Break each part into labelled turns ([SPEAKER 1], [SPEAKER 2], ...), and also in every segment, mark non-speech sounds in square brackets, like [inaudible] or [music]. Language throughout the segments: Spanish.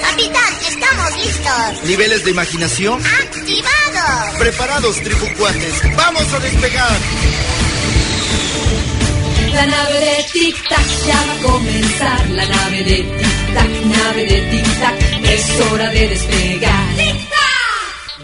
[SPEAKER 1] Capitán, estamos listos.
[SPEAKER 2] ¿Niveles de imaginación?
[SPEAKER 1] ¡Activados!
[SPEAKER 2] Preparados, tripucuates. ¡Vamos a despegar!
[SPEAKER 3] La nave de Tic Tac ya va a comenzar. La nave de Tic Tac, nave de Tic Tac, es hora de despegar. ¡Tic Tac!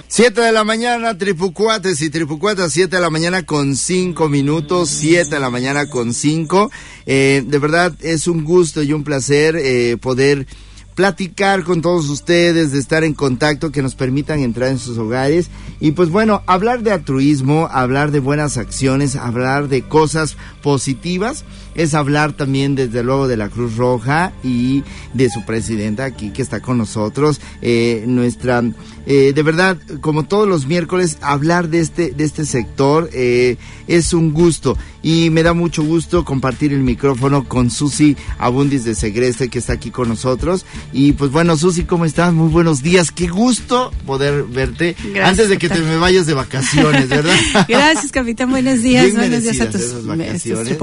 [SPEAKER 2] 7 de la mañana, tripucuates y tripucuatas, 7 de la mañana con 5 minutos, 7 de la mañana con 5. Eh, de verdad es un gusto y un placer eh, poder platicar con todos ustedes, de estar en contacto, que nos permitan entrar en sus hogares. Y pues bueno, hablar de altruismo, hablar de buenas acciones, hablar de cosas positivas, es hablar también desde luego de la Cruz Roja y de su presidenta aquí que está con nosotros. Eh, nuestra, eh, de verdad, como todos los miércoles, hablar de este, de este sector eh, es un gusto. Y me da mucho gusto compartir el micrófono con Susi Abundis de Segreste que está aquí con nosotros. Y pues bueno, Susi, ¿cómo estás? Muy buenos días. Qué gusto poder verte
[SPEAKER 4] Gracias,
[SPEAKER 2] antes de que te me vayas de vacaciones, ¿verdad? [laughs]
[SPEAKER 4] Gracias, capitán. Buenos días.
[SPEAKER 2] Bien
[SPEAKER 4] Buenos días a tus,
[SPEAKER 2] vacaciones.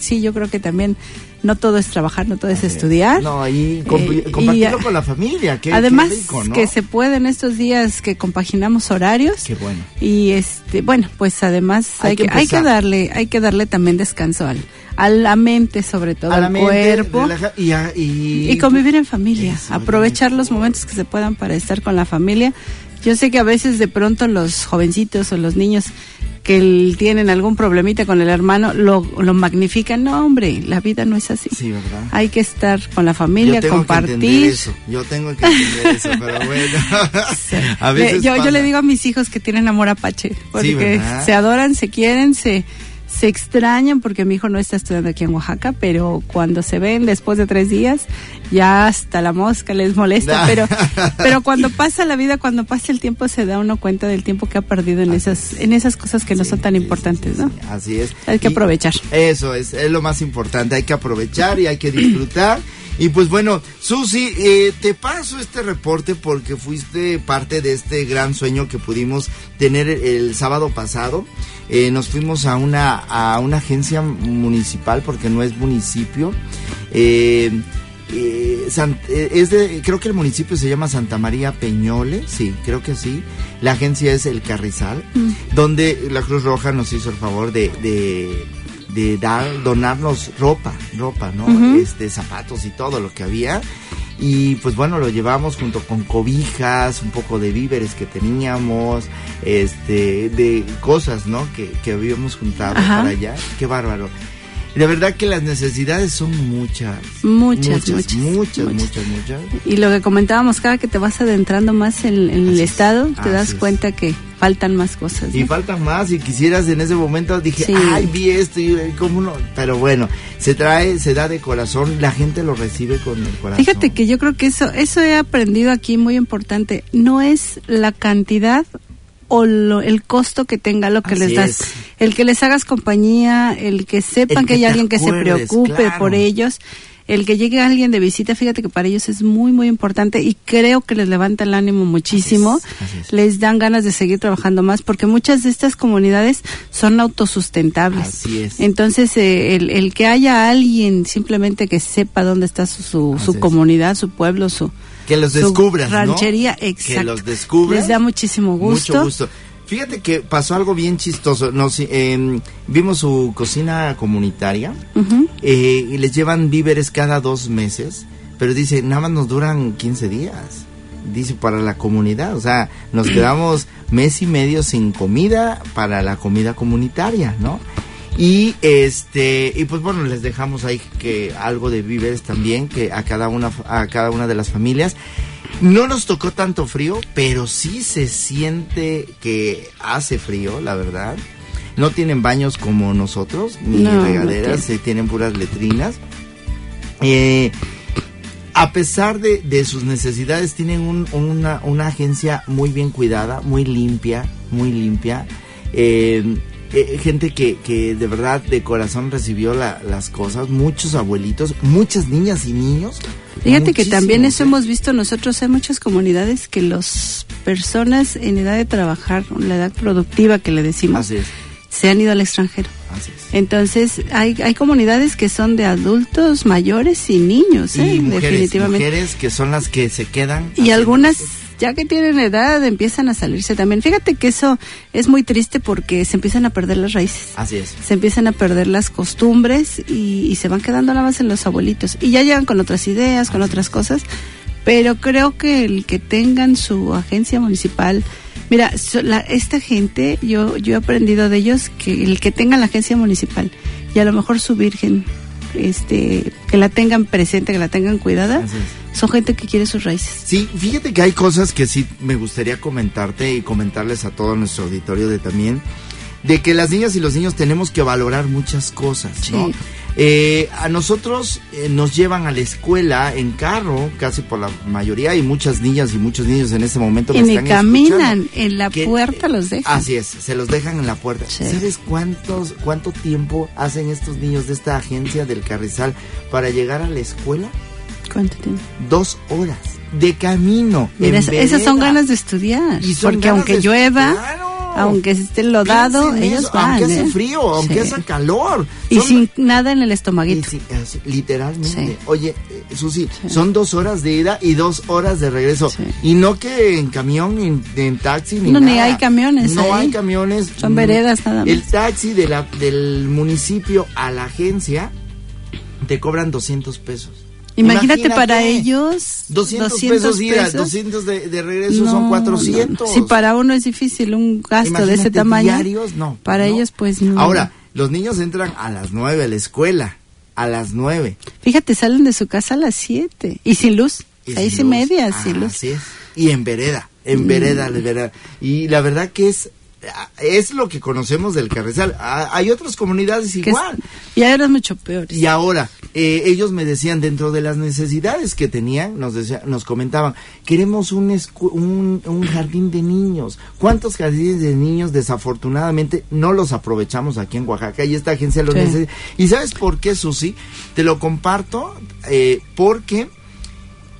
[SPEAKER 4] Sí, yo creo que también no todo es trabajar, no todo es estudiar.
[SPEAKER 2] No, y
[SPEAKER 4] Eh,
[SPEAKER 2] compartirlo con la familia. Qué,
[SPEAKER 4] Además,
[SPEAKER 2] qué rico, ¿no?
[SPEAKER 4] que se pueden estos días que compaginamos horarios.
[SPEAKER 2] Qué bueno.
[SPEAKER 4] Y este, bueno, pues además
[SPEAKER 2] Hay
[SPEAKER 4] hay,
[SPEAKER 2] que
[SPEAKER 4] que, hay que darle, hay que darle también descanso al, a la mente, sobre todo,
[SPEAKER 2] A
[SPEAKER 4] al
[SPEAKER 2] mente,
[SPEAKER 4] cuerpo.
[SPEAKER 2] relaja- y, a- y,
[SPEAKER 4] y convivir en familia,
[SPEAKER 2] Eso,
[SPEAKER 4] aprovechar los momentos que se puedan para estar con la familia. Yo sé que a veces de pronto los jovencitos o los niños que el- tienen algún problemita con el hermano lo, lo magnifican. No, hombre, la vida no es así.
[SPEAKER 2] Sí, ¿verdad?
[SPEAKER 4] Hay que estar con la familia,
[SPEAKER 2] yo tengo que
[SPEAKER 4] compartir.
[SPEAKER 2] eso. Yo tengo que entender eso, [laughs] pero bueno.
[SPEAKER 4] Sí.
[SPEAKER 2] a
[SPEAKER 4] Le-
[SPEAKER 2] veces
[SPEAKER 4] yo, le digo a mis hijos que tienen amor apache, porque se adoran, se quieren, se, se extrañan, porque mi hijo no está estudiando aquí en Oaxaca, pero cuando se ven después de tres días, ya hasta la mosca les molesta, pero, [laughs] pero cuando pasa la vida, cuando pasa el tiempo, se da uno cuenta del tiempo que ha perdido en esas, en esas cosas que no son tan
[SPEAKER 2] Sí,
[SPEAKER 4] importantes,
[SPEAKER 2] sí,
[SPEAKER 4] ¿no?
[SPEAKER 2] sí, Así es.
[SPEAKER 4] Hay que
[SPEAKER 2] Y
[SPEAKER 4] aprovechar.
[SPEAKER 2] Eso es, es lo más importante. Hay que aprovechar y hay que disfrutar. Y pues bueno, Susi, eh, te paso este reporte porque fuiste parte de este gran sueño que pudimos tener el, el sábado pasado. Eh, nos fuimos a una, a una agencia municipal porque no es municipio. Eh, eh, San- eh, es de, creo que el municipio se llama Santa María Peñole, sí, creo que sí. La agencia es el Carrizal, donde la Cruz Roja nos hizo el favor de, de, de dar, donarnos ropa, ropa, ¿no? Este, zapatos y todo lo que había. Y pues bueno, lo llevamos junto con cobijas, un poco de víveres que teníamos, este, de cosas, ¿no? Que, que habíamos juntado
[SPEAKER 4] Ajá.
[SPEAKER 2] para allá. Qué bárbaro. De verdad que las necesidades son muchas.
[SPEAKER 4] Muchas,
[SPEAKER 2] muchas,
[SPEAKER 4] muchas,
[SPEAKER 2] muchas,
[SPEAKER 4] muchas.
[SPEAKER 2] muchas, muchas.
[SPEAKER 4] Y lo que comentábamos, cada que te vas adentrando más en, en el
[SPEAKER 2] es,
[SPEAKER 4] estado, te das
[SPEAKER 2] es.
[SPEAKER 4] cuenta que faltan más cosas.
[SPEAKER 2] Y faltan más, y quisieras en ese momento dije,
[SPEAKER 4] Sí.
[SPEAKER 2] ay, vi esto, y cómo no. Pero bueno, se trae, se da de corazón, la gente lo recibe con el corazón.
[SPEAKER 4] Fíjate que yo creo que eso, eso he aprendido aquí muy importante. No es la cantidad o lo- el costo que tenga lo que
[SPEAKER 2] Así
[SPEAKER 4] les das.
[SPEAKER 2] es.
[SPEAKER 4] El que les hagas compañía, el que sepan
[SPEAKER 2] El
[SPEAKER 4] que,
[SPEAKER 2] que
[SPEAKER 4] hay alguien que se preocupe
[SPEAKER 2] claro.
[SPEAKER 4] por ellos. El que llegue alguien de visita, fíjate que para ellos es muy, muy importante y creo que les levanta el ánimo muchísimo.
[SPEAKER 2] Así es, así es.
[SPEAKER 4] Les dan ganas de seguir trabajando más porque muchas de estas comunidades son autosustentables.
[SPEAKER 2] Así es.
[SPEAKER 4] Entonces, eh, el, el que haya alguien simplemente que sepa dónde está su, su, su comunidad, su pueblo, su,
[SPEAKER 2] que los descubras, ¿no?
[SPEAKER 4] ranchería,
[SPEAKER 2] Que
[SPEAKER 4] exacto.
[SPEAKER 2] los descubras.
[SPEAKER 4] Les da muchísimo gusto.
[SPEAKER 2] Mucho gusto. Fíjate que pasó algo bien chistoso. Nos, eh, vimos su cocina comunitaria eh, y les llevan víveres cada dos meses, pero dice, nada más nos duran 15 días. Dice, para la comunidad. O sea, nos quedamos mes y medio sin comida para la comida comunitaria, ¿no? Y este y pues bueno, les dejamos ahí que algo de víveres también que a cada una a cada una de las familias. No nos tocó tanto frío, pero sí se siente que hace frío, la verdad. No tienen baños como nosotros, ni
[SPEAKER 4] No, no
[SPEAKER 2] regaderas, se tienen puras letrinas. Eh, a pesar de, de sus necesidades, tienen un- una, una agencia muy bien cuidada, muy limpia, muy limpia. Eh, eh, gente que, que de verdad de corazón recibió la- las cosas, muchos abuelitos, muchas niñas y niños.
[SPEAKER 4] Fíjate que también eso
[SPEAKER 2] ¿eh?
[SPEAKER 4] hemos visto nosotros, hay muchas comunidades que las personas en edad de trabajar, la edad productiva que le decimos,
[SPEAKER 2] Así es.
[SPEAKER 4] se han ido al extranjero.
[SPEAKER 2] Así es.
[SPEAKER 4] Entonces, hay, hay comunidades que son de adultos mayores y niños, ¿eh?
[SPEAKER 2] Y mujeres,
[SPEAKER 4] definitivamente.
[SPEAKER 2] mujeres que son las que se quedan.
[SPEAKER 4] Y algunas. Ya que tienen edad, empiezan a salirse también. Fíjate que eso es muy triste porque se empiezan a perder las raíces.
[SPEAKER 2] Así es.
[SPEAKER 4] Se empiezan a perder las costumbres y, y se van quedando nada más en los abuelitos. Y ya llegan con otras ideas, con otras cosas. Pero creo que el que tengan su agencia municipal, mira, so- la- esta gente, yo, yo he aprendido de ellos que el que tengan la agencia municipal y a lo mejor su virgen, este, que la tengan presente, que la tengan cuidada, son gente que quiere sus raíces.
[SPEAKER 2] Sí, fíjate que hay cosas que sí me gustaría comentarte y comentarles a todo nuestro auditorio de también, de que las niñas y los niños tenemos que valorar muchas cosas, ¿no?
[SPEAKER 4] Sí.
[SPEAKER 2] Eh, a nosotros eh, nos llevan a la escuela en carro, casi por la mayoría, y muchas niñas y muchos niños en este momento
[SPEAKER 4] Y
[SPEAKER 2] me están
[SPEAKER 4] caminan, en la
[SPEAKER 2] Que-
[SPEAKER 4] puerta los dejan.
[SPEAKER 2] Así es, se los dejan en la puerta.
[SPEAKER 4] Sí.
[SPEAKER 2] ¿Sabes cuántos, cuánto tiempo hacen estos niños de esta agencia del Carrizal para llegar a la escuela?
[SPEAKER 4] ¿Cuánto tiene?
[SPEAKER 2] Dos horas de camino.
[SPEAKER 4] Mira, esas son ganas de estudiar. Porque aunque llueva. Aunque esté lodado, ellos
[SPEAKER 2] eso,
[SPEAKER 4] van.
[SPEAKER 2] Aunque hace frío, aunque
[SPEAKER 4] Sí.
[SPEAKER 2] hace calor.
[SPEAKER 4] Y
[SPEAKER 2] Son-
[SPEAKER 4] sin nada en el estomaguito.
[SPEAKER 2] literalmente.
[SPEAKER 4] Sí.
[SPEAKER 2] Oye, eh, Susi,
[SPEAKER 4] Sí.
[SPEAKER 2] son dos horas de ida y dos horas de regreso. Y no que en camión, ni en, taxi, ni
[SPEAKER 4] No, ni hay camiones
[SPEAKER 2] No
[SPEAKER 4] ahí.
[SPEAKER 2] hay camiones.
[SPEAKER 4] Son veredas nada más.
[SPEAKER 2] El taxi de la, del municipio a la agencia te cobran 200 pesos.
[SPEAKER 4] Imagínate, para ellos
[SPEAKER 2] 200, pesos ida, 200 de, de regreso
[SPEAKER 4] No,
[SPEAKER 2] son
[SPEAKER 4] no,
[SPEAKER 2] 400.
[SPEAKER 4] no. Si para uno es difícil un gasto de
[SPEAKER 2] Imagínate,
[SPEAKER 4] ese tamaño,
[SPEAKER 2] diarios, no.
[SPEAKER 4] para ellos pues no.
[SPEAKER 2] Ahora, los niños entran a las 9 a la escuela, a las 9.
[SPEAKER 4] Fíjate, salen de su casa a las 7 y sin luz,
[SPEAKER 2] Y
[SPEAKER 4] seis y
[SPEAKER 2] sin luz.
[SPEAKER 4] media,
[SPEAKER 2] Ah,
[SPEAKER 4] sin luz.
[SPEAKER 2] Así es. Y en vereda,
[SPEAKER 4] Mm.
[SPEAKER 2] en vereda, en vereda. Y la verdad que es es lo que conocemos del Carrizal. Hay otras comunidades igual.
[SPEAKER 4] y ahora es mucho peor.
[SPEAKER 2] Y ahora, eh, ellos me decían, dentro de las necesidades que tenían, nos, decía- nos comentaban, queremos un, escu- un, un jardín de niños. ¿Cuántos jardines de niños desafortunadamente no los aprovechamos aquí en Oaxaca? Y esta agencia los
[SPEAKER 4] Sí.
[SPEAKER 2] necesita. ¿Y sabes por qué, Susi? Te lo comparto eh, porque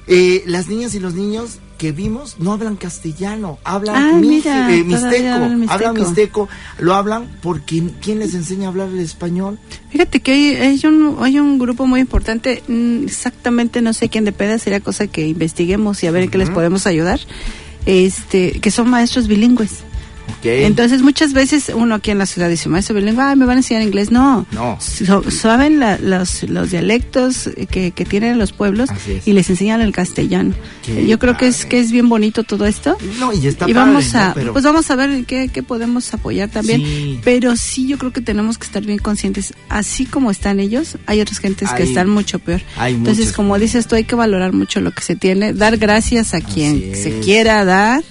[SPEAKER 2] eh, las niñas y los niños que vimos no hablan castellano, hablan
[SPEAKER 4] Ah,
[SPEAKER 2] mi-
[SPEAKER 4] mira,
[SPEAKER 2] eh, mixteco,
[SPEAKER 4] hablan mixteco.
[SPEAKER 2] hablan mixteco, lo hablan porque ¿quién les enseña a hablar el español?
[SPEAKER 4] Fíjate que hay, hay un, hay un grupo muy importante, mm, exactamente no sé quién de peda, sería cosa que investiguemos y a ver en qué les podemos ayudar, este, que son maestros bilingües. Entonces muchas veces uno aquí en la ciudad dice, maestro bilingüe, ay, me van a enseñar inglés. No,
[SPEAKER 2] No.
[SPEAKER 4] So- saben la- los, los dialectos que, que tienen los pueblos y les enseñan el castellano.
[SPEAKER 2] Qué
[SPEAKER 4] Yo creo que es, que es bien bonito todo esto.
[SPEAKER 2] No, y está
[SPEAKER 4] y
[SPEAKER 2] padre,
[SPEAKER 4] vamos
[SPEAKER 2] ¿no?
[SPEAKER 4] a,
[SPEAKER 2] Pero-
[SPEAKER 4] pues vamos a ver qué, qué podemos apoyar también.
[SPEAKER 2] Sí.
[SPEAKER 4] Pero sí, yo creo que tenemos que estar bien conscientes. Así como están ellos, hay otras gentes que están mucho peor.
[SPEAKER 2] hay
[SPEAKER 4] Entonces, como dices tú, hay que valorar mucho lo que se tiene, dar gracias a quien se quiera dar,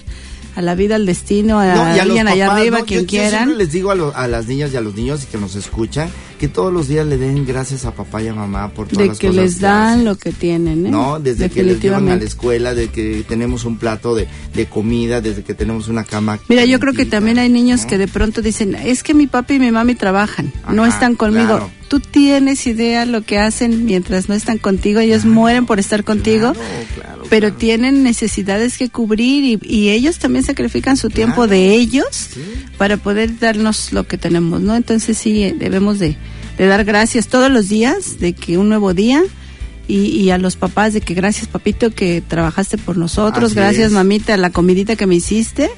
[SPEAKER 4] a la vida, al destino, a
[SPEAKER 2] No, y a los
[SPEAKER 4] alguien allá arriba,
[SPEAKER 2] ¿no?
[SPEAKER 4] quien
[SPEAKER 2] Yo- yo
[SPEAKER 4] quieran.
[SPEAKER 2] siempre les digo a, lo- a las niñas y a los niños que nos escuchan que todos los días le den gracias a papá y a mamá por todas
[SPEAKER 4] de
[SPEAKER 2] las cosas
[SPEAKER 4] les
[SPEAKER 2] que
[SPEAKER 4] dan
[SPEAKER 2] hacen.
[SPEAKER 4] lo que tienen, ¿eh?
[SPEAKER 2] ¿no? Desde que les llevan a la escuela, de que tenemos un plato de, de comida, desde que tenemos una cama.
[SPEAKER 4] Mira, yo creo que también hay niños
[SPEAKER 2] ¿no?
[SPEAKER 4] que de pronto dicen, es que mi papi y mi mami trabajan, no están conmigo.
[SPEAKER 2] claro.
[SPEAKER 4] Tú tienes idea lo que hacen mientras no están contigo, ellos mueren por estar contigo,
[SPEAKER 2] Claro,
[SPEAKER 4] pero tienen necesidades que cubrir y, y ellos también sacrifican su tiempo de ellos
[SPEAKER 2] Sí.
[SPEAKER 4] para poder darnos lo que tenemos, ¿no? Entonces sí, eh, debemos de, de dar gracias todos los días de que un nuevo día y, y a los papás de que gracias papito que trabajaste por nosotros,
[SPEAKER 2] Así
[SPEAKER 4] gracias
[SPEAKER 2] es.
[SPEAKER 4] mamita la comidita que me hiciste,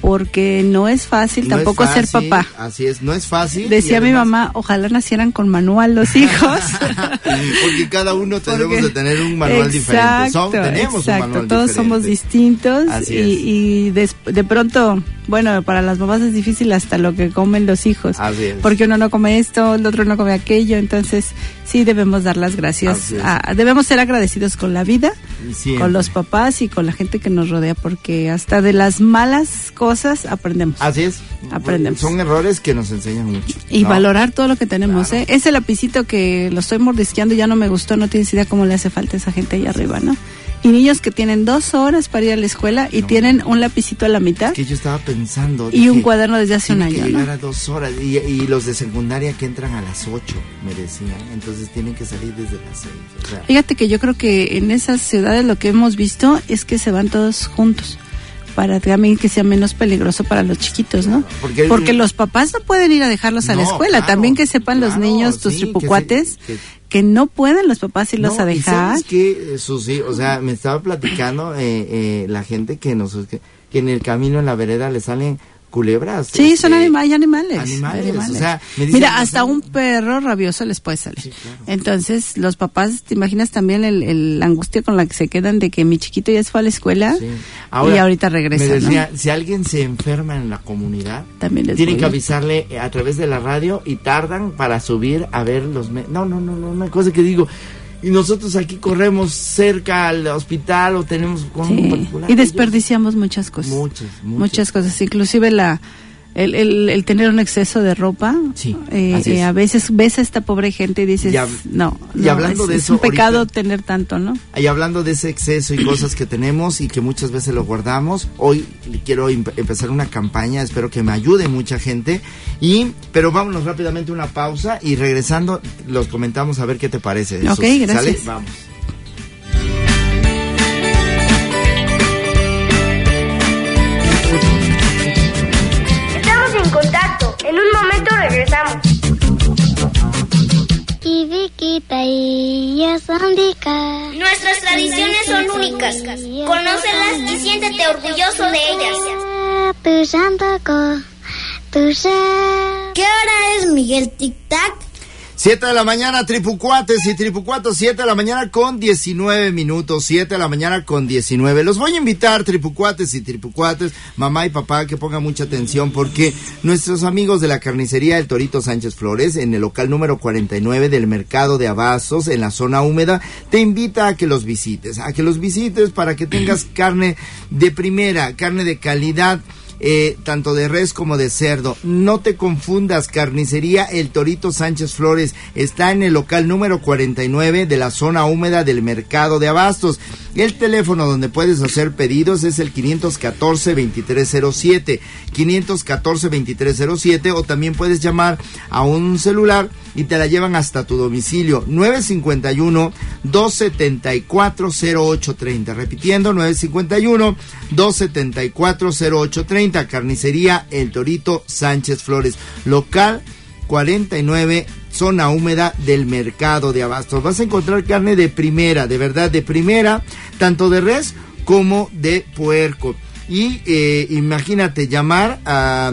[SPEAKER 4] porque no es fácil
[SPEAKER 2] No es
[SPEAKER 4] tampoco ser papá.
[SPEAKER 2] Así es, no es fácil.
[SPEAKER 4] Decía mi mamá, ojalá nacieran con manual los hijos. [laughs]
[SPEAKER 2] Porque cada uno [laughs] tenemos de tener un manual diferente. Son-
[SPEAKER 4] Exacto,
[SPEAKER 2] tenemos
[SPEAKER 4] exacto,
[SPEAKER 2] un manual
[SPEAKER 4] todos
[SPEAKER 2] diferente.
[SPEAKER 4] somos distintos
[SPEAKER 2] Así
[SPEAKER 4] y,
[SPEAKER 2] es.
[SPEAKER 4] y des- de pronto, bueno, para las mamás es difícil hasta lo que comen los hijos.
[SPEAKER 2] Así es.
[SPEAKER 4] Porque uno no come esto, el otro no come aquello, entonces sí debemos dar las gracias. A- debemos ser agradecidos con la vida,
[SPEAKER 2] Siempre.
[SPEAKER 4] con los papás y con la gente que nos rodea, porque hasta de las malas cosas aprendemos.
[SPEAKER 2] Así es.
[SPEAKER 4] Aprendemos.
[SPEAKER 2] Son errores que nos enseñan mucho.
[SPEAKER 4] Y
[SPEAKER 2] ¿no?
[SPEAKER 4] valorar todo lo que tenemos,
[SPEAKER 2] Claro.
[SPEAKER 4] ¿eh? Ese lapicito que lo estoy mordisqueando ya no me gustó, no tienes idea cómo le hace falta a esa gente ahí arriba, ¿no? Y niños que tienen dos horas para ir a la escuela y
[SPEAKER 2] No.
[SPEAKER 4] tienen un lapicito a la mitad
[SPEAKER 2] Que yo estaba pensando.
[SPEAKER 4] y un cuaderno desde hace un
[SPEAKER 2] que
[SPEAKER 4] año,
[SPEAKER 2] llegar
[SPEAKER 4] ¿no?
[SPEAKER 2] a dos horas y, y los de secundaria que entran a las ocho, me decían. Entonces tienen que salir desde las seis. o sea,
[SPEAKER 4] Fíjate que yo creo que en esas ciudades lo que hemos visto es que se van todos juntos. para también que sea menos peligroso para los chiquitos, ¿no?
[SPEAKER 2] Porque
[SPEAKER 4] Porque,
[SPEAKER 2] el-
[SPEAKER 4] los papás no pueden ir a dejarlos a la escuela.
[SPEAKER 2] claro,
[SPEAKER 4] también que sepan los niños, tus
[SPEAKER 2] sí, que
[SPEAKER 4] tripucuates,
[SPEAKER 2] se-
[SPEAKER 4] que,
[SPEAKER 2] que-
[SPEAKER 4] no pueden los papás irlos
[SPEAKER 2] No,
[SPEAKER 4] a
[SPEAKER 2] ¿y
[SPEAKER 4] dejar.
[SPEAKER 2] sabes qué, eh, Susi? O sea, me estaba platicando eh, eh, la gente que nos que en el camino en la vereda le salen culebras.
[SPEAKER 4] Sí,
[SPEAKER 2] este,
[SPEAKER 4] son hay animales.
[SPEAKER 2] animales,
[SPEAKER 4] animales.
[SPEAKER 2] o sea, me dicen,
[SPEAKER 4] Mira, hasta un perro rabioso les puede salir.
[SPEAKER 2] Sí, claro.
[SPEAKER 4] Entonces, los papás, ¿te imaginas también el, el- la angustia con la que se quedan de que mi chiquito ya se fue a la escuela
[SPEAKER 2] Sí.
[SPEAKER 4] y ahorita regresa?
[SPEAKER 2] Me
[SPEAKER 4] ¿no?
[SPEAKER 2] decía, si alguien se enferma en la comunidad,
[SPEAKER 4] También les
[SPEAKER 2] tienen que avisarle a través de la radio y tardan para subir a ver los... me- no, no, no, no, una cosa que digo... Y nosotros aquí corremos cerca al hospital o tenemos con
[SPEAKER 4] Sí,
[SPEAKER 2] un particular.
[SPEAKER 4] Y desperdiciamos muchas cosas.
[SPEAKER 2] Muchas, muchas.
[SPEAKER 4] Muchas cosas, inclusive la el, el, el tener un exceso de ropa.
[SPEAKER 2] Sí,
[SPEAKER 4] eh, eh,
[SPEAKER 2] es.
[SPEAKER 4] a veces ves a esta pobre gente y dices,
[SPEAKER 2] Y hab-
[SPEAKER 4] no,
[SPEAKER 2] y
[SPEAKER 4] no,
[SPEAKER 2] hablando
[SPEAKER 4] es,
[SPEAKER 2] de
[SPEAKER 4] es
[SPEAKER 2] eso,
[SPEAKER 4] un pecado
[SPEAKER 2] ahorita-
[SPEAKER 4] tener tanto, ¿no?
[SPEAKER 2] Y hablando de ese exceso y cosas que tenemos y que muchas veces lo guardamos, hoy quiero em- empezar una campaña, espero que me ayude mucha gente. Y, pero vámonos rápidamente una pausa y regresando los comentamos a ver qué te parece.
[SPEAKER 4] Ok,
[SPEAKER 2] Susi.
[SPEAKER 4] gracias.
[SPEAKER 2] ¿Sale? Vamos.
[SPEAKER 5] En un momento regresamos.
[SPEAKER 1] Nuestras tradiciones son únicas. Conócelas y siéntete orgulloso de ellas. ¿Qué hora es, Miguel Tic Tac?
[SPEAKER 2] 7 de la mañana, tripucuates y tripucuatos, 7 de la mañana con 19 minutos, 7 de la mañana con 19. Los voy a invitar, tripucuates y tripucuates, mamá y papá, que pongan mucha atención porque nuestros amigos de la carnicería El Torito Sánchez Flores, en el local número 49 del mercado de Abastos, en la zona húmeda, te invita a que los visites, a que los visites para que tengas [clears throat] carne de primera, carne de calidad eh, tanto de res como de cerdo. No te confundas, carnicería El Torito Sánchez Flores está en el local número 49 de la zona húmeda del mercado de Abastos. El teléfono donde puedes hacer pedidos es el 514-2307, 514-2307 o también puedes llamar a un celular y te la llevan hasta tu domicilio. 951 274 0830 repitiendo 951 274 0830 carnicería El Torito Sánchez Flores. Local 49 zona húmeda del mercado de abastos. Vas a encontrar carne de primera de verdad de primera tanto de res como de puerco. Y eh, imagínate llamar a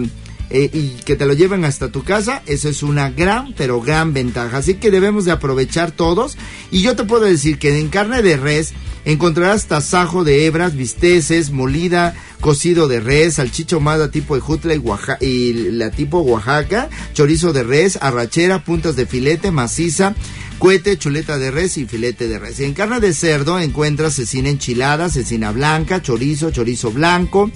[SPEAKER 2] eh, y que te lo lleven hasta tu casa, eso es una gran, pero gran ventaja. Así que debemos de aprovechar todos. Y yo te puedo decir que en carne de res encontrarás tasajo de hebras, bisteces, molida, cocido de res, salchicha ahumada tipo de jutla y, y la tipo Oaxaca, chorizo de res, arrachera, puntas de filete, maciza, cuete, chuleta de res y filete de res. Y en carne de cerdo encuentras cecina enchilada, cecina blanca, chorizo, chorizo blanco,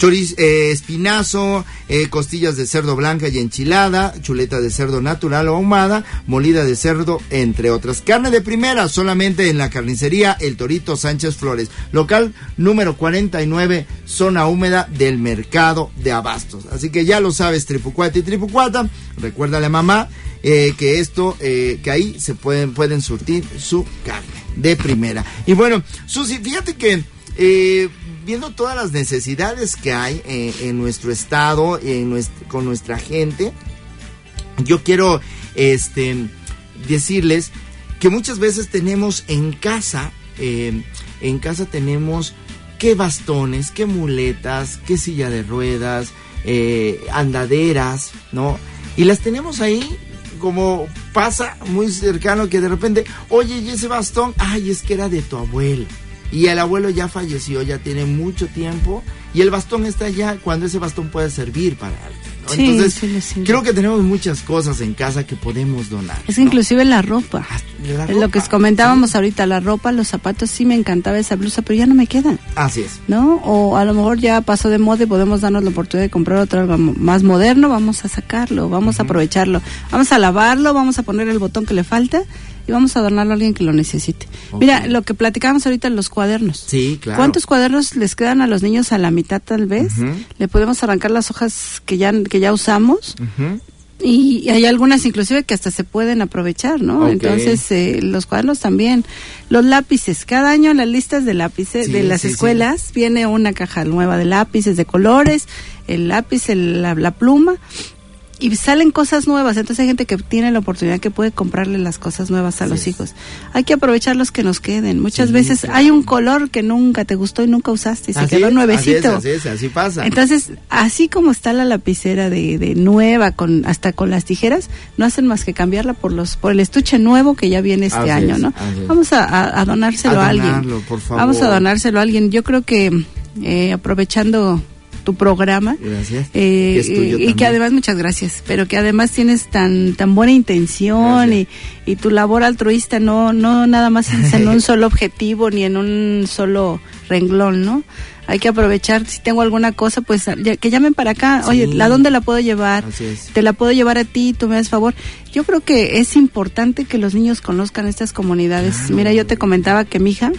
[SPEAKER 2] chorizo, eh, espinazo, eh, costillas de cerdo blanca y enchilada, chuleta de cerdo natural o ahumada, molida de cerdo, entre otras. Carne de primera solamente en la carnicería El Torito Sánchez Flores, local número 49, zona húmeda del mercado de Abastos. Así que ya lo sabes, Tripucuata y Tripucuata, recuérdale a mamá eh, que esto, eh, que ahí se pueden, pueden surtir su carne de primera. Y bueno, Susi, fíjate que eh, viendo todas las necesidades que hay eh, en nuestro estado, en nuestro- con nuestra gente, yo quiero este decirles que muchas veces tenemos en casa, eh, en casa tenemos qué bastones, qué muletas, qué silla de ruedas, eh, andaderas, ¿no? Y las tenemos ahí como pasa muy cercano que de repente, oye, ¿y ese bastón? Ay, es que era de tu abuelo. Y el abuelo ya falleció, ya tiene mucho tiempo. Y el bastón está allá cuando ese bastón puede servir para alguien. ¿no?
[SPEAKER 4] Sí,
[SPEAKER 2] Entonces,
[SPEAKER 4] sí
[SPEAKER 2] creo que tenemos muchas cosas en casa que podemos donar.
[SPEAKER 4] Es que
[SPEAKER 2] ¿no?
[SPEAKER 4] inclusive la ropa.
[SPEAKER 2] La
[SPEAKER 4] Es lo que comentábamos ahorita, la ropa, los zapatos, sí me encantaba esa blusa, pero ya no me quedan.
[SPEAKER 2] Así es.
[SPEAKER 4] ¿no? O a lo mejor ya pasó de moda y podemos darnos la oportunidad de comprar otro algo más moderno, vamos a sacarlo, vamos a aprovecharlo, vamos a lavarlo, vamos a poner el botón que le falta y vamos a donarlo a alguien que lo necesite. Mira, lo que platicábamos ahorita en los cuadernos.
[SPEAKER 2] Sí, claro.
[SPEAKER 4] ¿Cuántos cuadernos les quedan a los niños a la mitad tal vez? Le podemos arrancar las hojas que ya que ya usamos y hay algunas inclusive que hasta se pueden aprovechar, ¿no? Entonces, eh, los cuadernos también. Los lápices, cada año en las listas de lápices
[SPEAKER 2] Sí,
[SPEAKER 4] de las
[SPEAKER 2] sí, sí.
[SPEAKER 4] escuelas viene una caja nueva de lápices de colores, el lápiz, el- la, la pluma. Y salen cosas nuevas, entonces hay gente que tiene la oportunidad que puede comprarle las cosas nuevas a
[SPEAKER 2] Así
[SPEAKER 4] los
[SPEAKER 2] es.
[SPEAKER 4] hijos. Hay que aprovechar los que nos queden. Muchas
[SPEAKER 2] Sí,
[SPEAKER 4] veces
[SPEAKER 2] claro.
[SPEAKER 4] hay un color que nunca te gustó y nunca usaste y se
[SPEAKER 2] Así
[SPEAKER 4] quedó
[SPEAKER 2] es,
[SPEAKER 4] nuevecito.
[SPEAKER 2] Así es, así así pasa.
[SPEAKER 4] Entonces, así como está la lapicera de, de nueva, con hasta con las tijeras, no hacen más que cambiarla por los por el estuche nuevo que ya viene este año, ¿no? Vamos a, a- a donárselo
[SPEAKER 2] A
[SPEAKER 4] a, alguien.
[SPEAKER 2] donarlo, por favor.
[SPEAKER 4] Vamos a donárselo a alguien. Yo creo que eh, aprovechando tu programa
[SPEAKER 2] Gracias.
[SPEAKER 4] eh,
[SPEAKER 2] es tuyo
[SPEAKER 4] y que además muchas gracias, pero que además tienes tan tan buena intención y, y tu labor altruista no no nada más es en un [laughs] solo objetivo ni en un solo renglón, ¿no? Hay que aprovechar si tengo alguna cosa, pues ya- que llamen para acá. Oye. ¿la dónde la puedo llevar? Te la puedo llevar a ti, tú me das favor. Yo creo que es importante que los niños conozcan estas comunidades.
[SPEAKER 2] Claro.
[SPEAKER 4] Mira, yo te comentaba que mi hija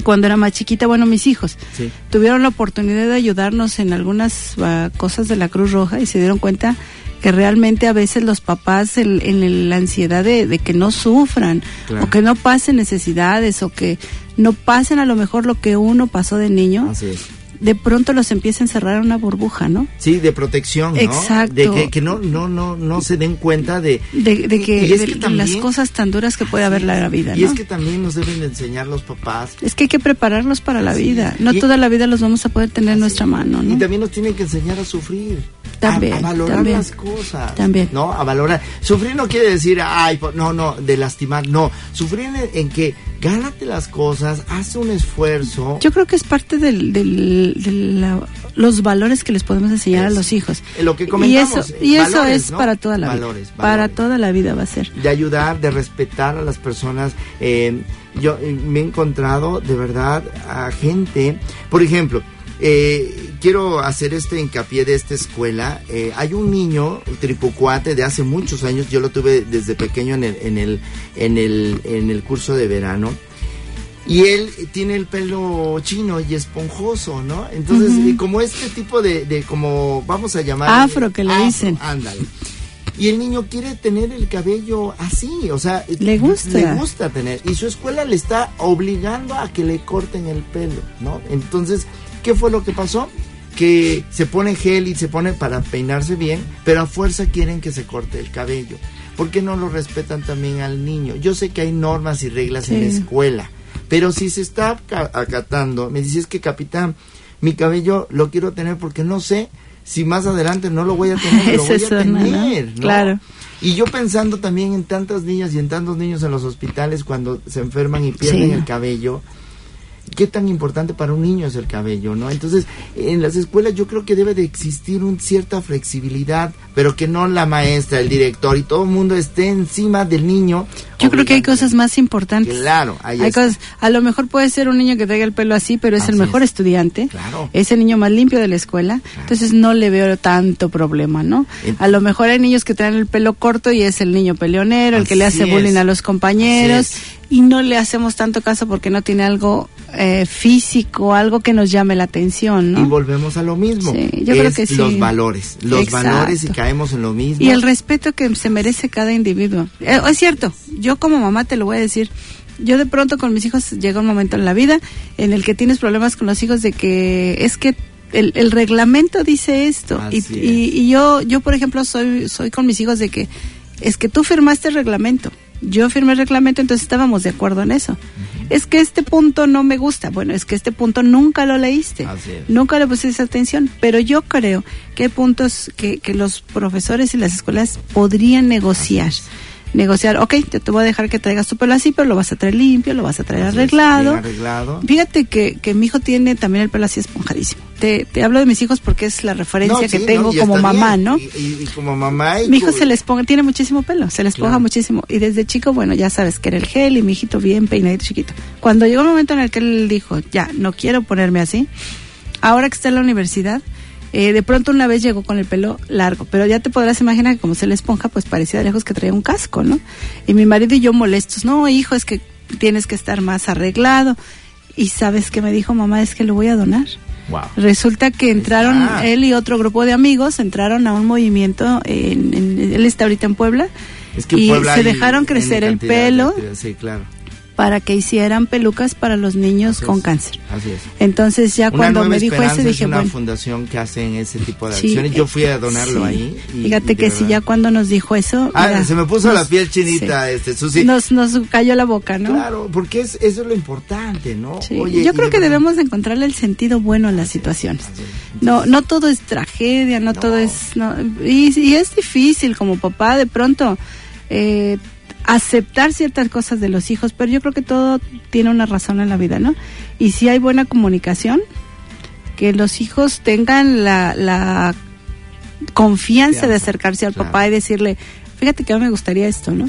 [SPEAKER 4] cuando era más chiquita, bueno, mis hijos,
[SPEAKER 2] Sí.
[SPEAKER 4] tuvieron la oportunidad de ayudarnos en algunas ah, cosas de la Cruz Roja y se dieron cuenta que realmente a veces los papás el- en el- la ansiedad de, de que no sufran
[SPEAKER 2] Claro.
[SPEAKER 4] o que no pasen necesidades o que no pasen a lo mejor lo que uno pasó de niño,
[SPEAKER 2] Así es.
[SPEAKER 4] De pronto los empieza a encerrar en una burbuja, ¿no?
[SPEAKER 2] Sí, de protección, ¿no?
[SPEAKER 4] Exacto.
[SPEAKER 2] De que, que no, no, no, no se den cuenta de...
[SPEAKER 4] De, de que,
[SPEAKER 2] Y es
[SPEAKER 4] de-
[SPEAKER 2] que también-
[SPEAKER 4] las cosas tan duras que puede haber la vida,
[SPEAKER 2] Y
[SPEAKER 4] ¿no?
[SPEAKER 2] es que también nos deben de enseñar los papás.
[SPEAKER 4] Es que hay que prepararlos para la vida. No
[SPEAKER 2] Y-
[SPEAKER 4] toda la vida los vamos a poder tener en nuestra mano, ¿no?
[SPEAKER 2] Y también nos tienen que enseñar a sufrir.
[SPEAKER 4] También,
[SPEAKER 2] a, valorar
[SPEAKER 4] también.
[SPEAKER 2] las cosas.
[SPEAKER 4] También.
[SPEAKER 2] No, a valorar. Sufrir no quiere decir, ay, no, no, de lastimar. No, sufrir en, en que gánate las cosas, haz un esfuerzo.
[SPEAKER 4] Yo creo que es parte del, del- la- los valores que les podemos enseñar a los hijos.
[SPEAKER 2] Eh, lo que
[SPEAKER 4] y
[SPEAKER 2] comentamos,
[SPEAKER 4] eso, y eso es
[SPEAKER 2] ¿no?
[SPEAKER 4] para toda la
[SPEAKER 2] Valores,
[SPEAKER 4] vida. Para
[SPEAKER 2] valores.
[SPEAKER 4] toda la vida va a ser.
[SPEAKER 2] de ayudar, de respetar a las personas. Eh, yo eh, me he encontrado de verdad a gente, por ejemplo, eh, quiero hacer este hincapié de esta escuela. Eh, hay un niño tripucuate de hace muchos años, yo lo tuve desde pequeño en el, en el, en el, en el curso de verano. Y él tiene el pelo chino y esponjoso, ¿no? Entonces, y como este tipo de, de como, vamos a llamar...
[SPEAKER 4] Afro, que le dicen.
[SPEAKER 2] Ándale. Y el niño quiere tener el cabello así, o sea,
[SPEAKER 4] Le gusta.
[SPEAKER 2] Le gusta tener. Y su escuela le está obligando a que le corten el pelo, ¿no? Entonces, ¿qué fue lo que pasó? Que se pone gel y se pone para peinarse bien, pero a fuerza quieren que se corte el cabello. ¿Por qué no lo respetan también al niño? Yo sé que hay normas y reglas en la escuela, pero si se está aca- acatando, me dices que capitán, mi cabello lo quiero tener porque no sé si más adelante no lo voy a tener, [laughs] lo voy a tener, ¿no?
[SPEAKER 4] Claro.
[SPEAKER 2] Y yo pensando también en tantas niñas y en tantos niños en los hospitales cuando se enferman y pierden
[SPEAKER 4] Sí.
[SPEAKER 2] el cabello, qué tan importante para un niño es el cabello, ¿no? Entonces, en las escuelas yo creo que debe de existir una cierta flexibilidad, pero que no la maestra, el director y todo el mundo esté encima del niño.
[SPEAKER 4] Yo creo que hay cosas más importantes.
[SPEAKER 2] Claro, ahí
[SPEAKER 4] Hay
[SPEAKER 2] está.
[SPEAKER 4] cosas, a lo mejor puede ser un niño que traiga el pelo así, pero es el mejor
[SPEAKER 2] es.
[SPEAKER 4] estudiante.
[SPEAKER 2] Claro.
[SPEAKER 4] Es el niño más limpio de la escuela. Entonces no le veo tanto problema, ¿no? A lo mejor hay niños que traen el pelo corto y es el niño peleonero, el que le hace bullying a los compañeros. Y no le hacemos tanto caso porque no tiene algo eh, físico, algo que nos llame la atención, ¿no?
[SPEAKER 2] Y volvemos a lo mismo.
[SPEAKER 4] Sí, yo creo que sí.
[SPEAKER 2] Los valores, los
[SPEAKER 4] Exacto.
[SPEAKER 2] valores y caemos en lo mismo.
[SPEAKER 4] Y el respeto que se merece cada individuo. Eh, es cierto, yo como mamá te lo voy a decir. Yo de pronto con mis hijos llega un momento en la vida en el que tienes problemas con los hijos de que es que el, el reglamento dice esto. Y,
[SPEAKER 2] es.
[SPEAKER 4] y- y yo, yo por ejemplo, soy, soy con mis hijos de que es que tú firmaste el reglamento. Yo firmé el reglamento, entonces estábamos de acuerdo en eso. Es que este punto no me gusta. Bueno, es que este punto nunca lo leíste. Nunca le pusiste atención, pero yo creo que hay puntos que, que los profesores y las escuelas podrían negociar. Negociar, ok, yo te voy a dejar que traigas tu pelo así, pero lo vas a traer limpio, lo vas a traer arreglado.
[SPEAKER 2] arreglado.
[SPEAKER 4] Fíjate que, que mi hijo tiene también el pelo así esponjadísimo. Te, te hablo de mis hijos porque es la referencia
[SPEAKER 2] No,
[SPEAKER 4] que
[SPEAKER 2] sí,
[SPEAKER 4] tengo
[SPEAKER 2] no,
[SPEAKER 4] como mamá,
[SPEAKER 2] bien.
[SPEAKER 4] ¿no?
[SPEAKER 2] Y, y- y como mamá. y
[SPEAKER 4] Mi hijo
[SPEAKER 2] como-
[SPEAKER 4] se les ponga, tiene muchísimo pelo, se les esponja
[SPEAKER 2] Claro.
[SPEAKER 4] muchísimo. Y desde chico, bueno, ya sabes que era el gel y mi hijito bien peinadito chiquito. Cuando llegó el momento en el que él dijo, ya, no quiero ponerme así, ahora que está en la universidad, eh, de pronto una vez llegó con el pelo largo, pero ya te podrás imaginar que como se le esponja, pues parecía de lejos que traía un casco, ¿no? Y mi marido y yo molestos, no, hijo, es que tienes que estar más arreglado. Y sabes que me dijo mamá, es que lo voy a donar.
[SPEAKER 2] Wow.
[SPEAKER 4] Resulta que entraron, él y otro grupo de amigos entraron a un movimiento, en, en- él está ahorita en Puebla,
[SPEAKER 2] Es que
[SPEAKER 4] y
[SPEAKER 2] Puebla
[SPEAKER 4] se dejaron crecer el pelo
[SPEAKER 2] Sí, claro.
[SPEAKER 4] Para que hicieran pelucas para los niños
[SPEAKER 2] Así
[SPEAKER 4] con
[SPEAKER 2] es.
[SPEAKER 4] cáncer.
[SPEAKER 2] Así es.
[SPEAKER 4] Entonces ya
[SPEAKER 2] Una
[SPEAKER 4] cuando
[SPEAKER 2] Nueva
[SPEAKER 4] me dijo
[SPEAKER 2] Esperanza
[SPEAKER 4] ese
[SPEAKER 2] es
[SPEAKER 4] dije,
[SPEAKER 2] una
[SPEAKER 4] bueno,
[SPEAKER 2] fundación que hacen ese tipo de
[SPEAKER 4] sí,
[SPEAKER 2] acciones. Yo fui a
[SPEAKER 4] eh,
[SPEAKER 2] donarlo
[SPEAKER 4] sí.
[SPEAKER 2] ahí. y-
[SPEAKER 4] Fíjate
[SPEAKER 2] y
[SPEAKER 4] que sí, ya cuando nos dijo eso,
[SPEAKER 2] Ah,
[SPEAKER 4] mira,
[SPEAKER 2] se me puso la
[SPEAKER 4] nos-
[SPEAKER 2] piel chinita,
[SPEAKER 4] sí.
[SPEAKER 2] este, Susi.
[SPEAKER 4] Nos, nos cayó la boca, ¿no?
[SPEAKER 2] Claro, porque es, eso es lo importante, ¿no?
[SPEAKER 4] Sí.
[SPEAKER 2] Oye,
[SPEAKER 4] Yo creo
[SPEAKER 2] de
[SPEAKER 4] que
[SPEAKER 2] verdad-
[SPEAKER 4] debemos encontrarle el sentido bueno a las situaciones.
[SPEAKER 2] así.
[SPEAKER 4] No, no todo es tragedia, no,
[SPEAKER 2] No.
[SPEAKER 4] todo es... no, y, y es difícil como papá de pronto eh, aceptar ciertas cosas de los hijos, pero yo creo que todo tiene una razón en la vida, ¿no? Y si hay buena comunicación, que los hijos tengan la, la confianza de acercarse al
[SPEAKER 2] claro.
[SPEAKER 4] papá y decirle, fíjate que a mí me gustaría esto, ¿no?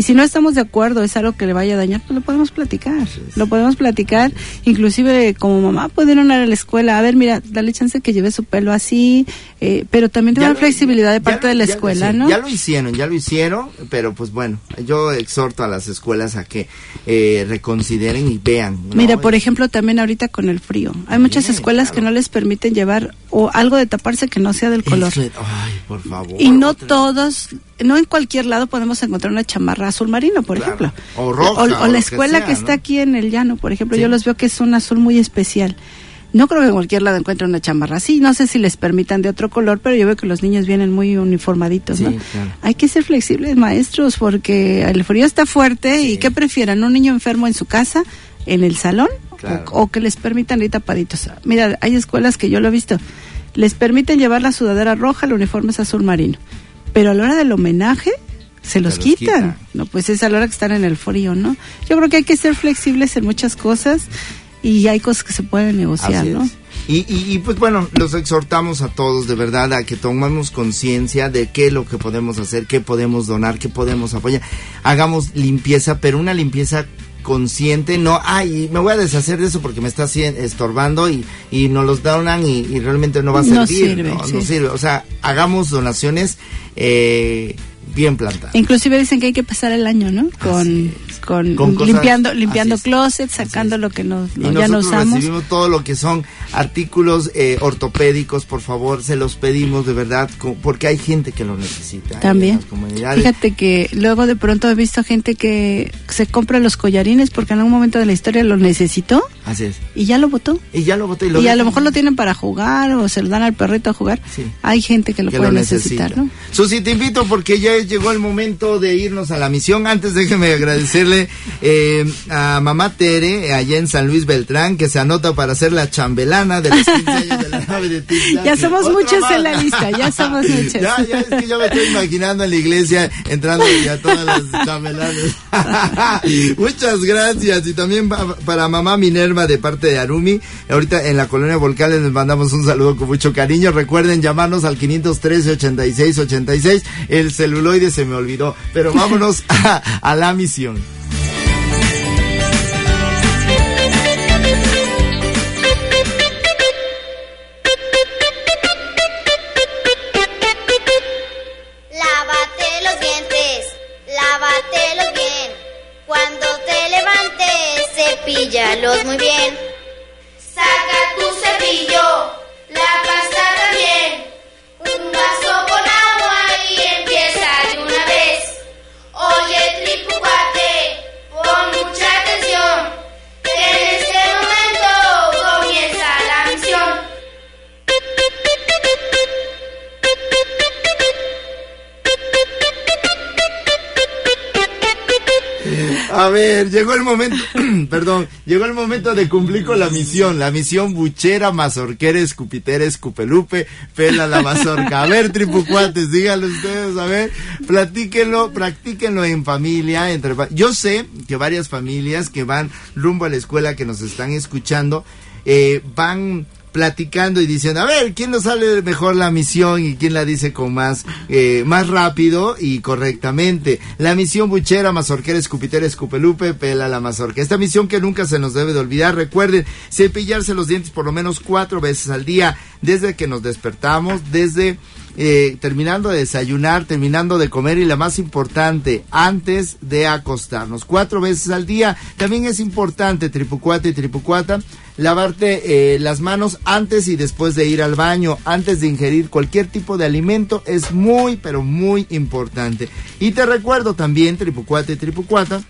[SPEAKER 4] Y si no estamos de acuerdo, es algo que le vaya a dañar, pues lo podemos platicar. Lo podemos platicar. Inclusive como mamá pueden ir a la escuela, a ver, mira, dale chance que lleve su pelo así, eh, pero también te
[SPEAKER 2] Ya
[SPEAKER 4] dar
[SPEAKER 2] lo-
[SPEAKER 4] flexibilidad de parte
[SPEAKER 2] lo-
[SPEAKER 4] de la escuela, ¿no?
[SPEAKER 2] Ya lo hicieron, ya lo hicieron, pero pues bueno, yo exhorto a las escuelas a que eh, reconsideren y vean. ¿no?
[SPEAKER 4] Mira, por ejemplo, también ahorita con el frío. Hay muchas escuelas que no les permiten llevar o algo de taparse que no sea del color.
[SPEAKER 2] Ay, por favor.
[SPEAKER 4] Y no
[SPEAKER 2] otra-
[SPEAKER 4] todos, no en cualquier lado podemos encontrar una chamarra azul marino, por
[SPEAKER 2] Claro.
[SPEAKER 4] ejemplo.
[SPEAKER 2] O roja,
[SPEAKER 4] O,
[SPEAKER 2] o
[SPEAKER 4] o
[SPEAKER 2] lo
[SPEAKER 4] la
[SPEAKER 2] que
[SPEAKER 4] escuela
[SPEAKER 2] sea,
[SPEAKER 4] que está aquí en el llano, por ejemplo,
[SPEAKER 2] Sí.
[SPEAKER 4] yo los veo que es un azul muy especial. No creo que en cualquier lado encuentre una chamarra así. No sé si les permitan de otro color, pero yo veo que los niños vienen muy uniformaditos,
[SPEAKER 2] Sí,
[SPEAKER 4] ¿no?
[SPEAKER 2] claro.
[SPEAKER 4] Hay que ser flexibles, maestros, porque el frío está fuerte y ¿qué prefieran? ¿Un niño enfermo en su casa, en el salón?
[SPEAKER 2] Claro.
[SPEAKER 4] O, o que les permitan ir tapaditos. Mira, hay escuelas que yo lo he visto. Les permiten llevar la sudadera roja, el uniforme es azul marino. Pero a la hora del homenaje, se los,
[SPEAKER 2] los
[SPEAKER 4] quitan. No, pues es a la hora que están en el frío, ¿no? Yo creo que hay que ser flexibles en muchas cosas y hay cosas que se pueden negociar, ¿no?
[SPEAKER 2] Y, y, y, pues bueno, los exhortamos a todos de verdad a que tomemos conciencia de qué es lo que podemos hacer, qué podemos donar, qué podemos apoyar. Hagamos limpieza, pero una limpieza consciente, no, ay, me voy a deshacer de eso porque me está estorbando y, y nos los donan y, y realmente no va a
[SPEAKER 4] No
[SPEAKER 2] servir.
[SPEAKER 4] sirve,
[SPEAKER 2] no,
[SPEAKER 4] sí.
[SPEAKER 2] no sirve. O sea, hagamos donaciones eh, bien plantadas.
[SPEAKER 4] Inclusive dicen que hay que pasar el año, ¿no? Con, con,
[SPEAKER 2] Con cosas-
[SPEAKER 4] limpiando limpiando closets, sacando lo que nos,
[SPEAKER 2] Y
[SPEAKER 4] ya no usamos.
[SPEAKER 2] recibimos todo lo que son artículos eh, ortopédicos, por favor, se los pedimos de verdad, porque hay gente que lo necesita. en
[SPEAKER 4] También.
[SPEAKER 2] las comunidades.
[SPEAKER 4] Fíjate que luego de pronto he visto gente que se compra los collarines porque en algún momento de la historia lo necesitó
[SPEAKER 2] Así es.
[SPEAKER 4] y ya lo botó.
[SPEAKER 2] Y ya lo boté y lo
[SPEAKER 4] y a lo mejor lo tienen para jugar o se lo dan al perrito a jugar.
[SPEAKER 2] Sí.
[SPEAKER 4] Hay gente que lo
[SPEAKER 2] que
[SPEAKER 4] puede
[SPEAKER 2] lo
[SPEAKER 4] necesitar,
[SPEAKER 2] necesita.
[SPEAKER 4] ¿no?
[SPEAKER 2] Susi, te invito porque ya llegó el momento de irnos a la misión. Antes déjeme agradecerle eh, a mamá Tere, eh, allá en San Luis Beltrán, que se anota para ser la chambelana de los 15 años de la [laughs] nave de Tic-Tac.
[SPEAKER 4] Ya somos muchos
[SPEAKER 2] más.
[SPEAKER 4] en la lista, ya somos [laughs] muchos.
[SPEAKER 2] Ya, ya, es que ya me estoy imaginando en la iglesia entrando ya todas las chambelanas. [laughs] Muchas gracias. Y también pa- para mamá Minerva de parte de Arumi. Ahorita en la colonia Volcales les mandamos un saludo con mucho cariño. Recuerden llamarnos al 513 86 86. El se me olvidó. Pero vámonos [laughs] a la misión. Llegó el momento, [clears throat] perdón, llegó el momento de cumplir con la misión, la misión buchera, mazorquera, escupitera, escupelupe, pela la mazorca. A ver, tripucuates, díganlo ustedes, a ver, platíquenlo, practíquenlo en familia, entre Yo sé que varias familias que van rumbo a la escuela que nos están escuchando, eh, van platicando y diciendo, a ver, ¿quién nos sale mejor la misión y quién la dice con más, eh, más rápido y correctamente? La misión buchera, mazorquera, escupitera, escupelupe, pela la mazorca. Esta misión que nunca se nos debe de olvidar. Recuerden, cepillarse los dientes por lo menos cuatro veces al día, desde que nos despertamos, desde eh, terminando de desayunar, terminando de comer y la más importante, antes de acostarnos. Cuatro veces al día. También es importante, tripucuata y tripucuata, lavarte eh, las manos antes y después de ir al baño, antes de ingerir cualquier tipo de alimento. Es muy, pero muy importante. Y te recuerdo también, tripucuata y tripucuata,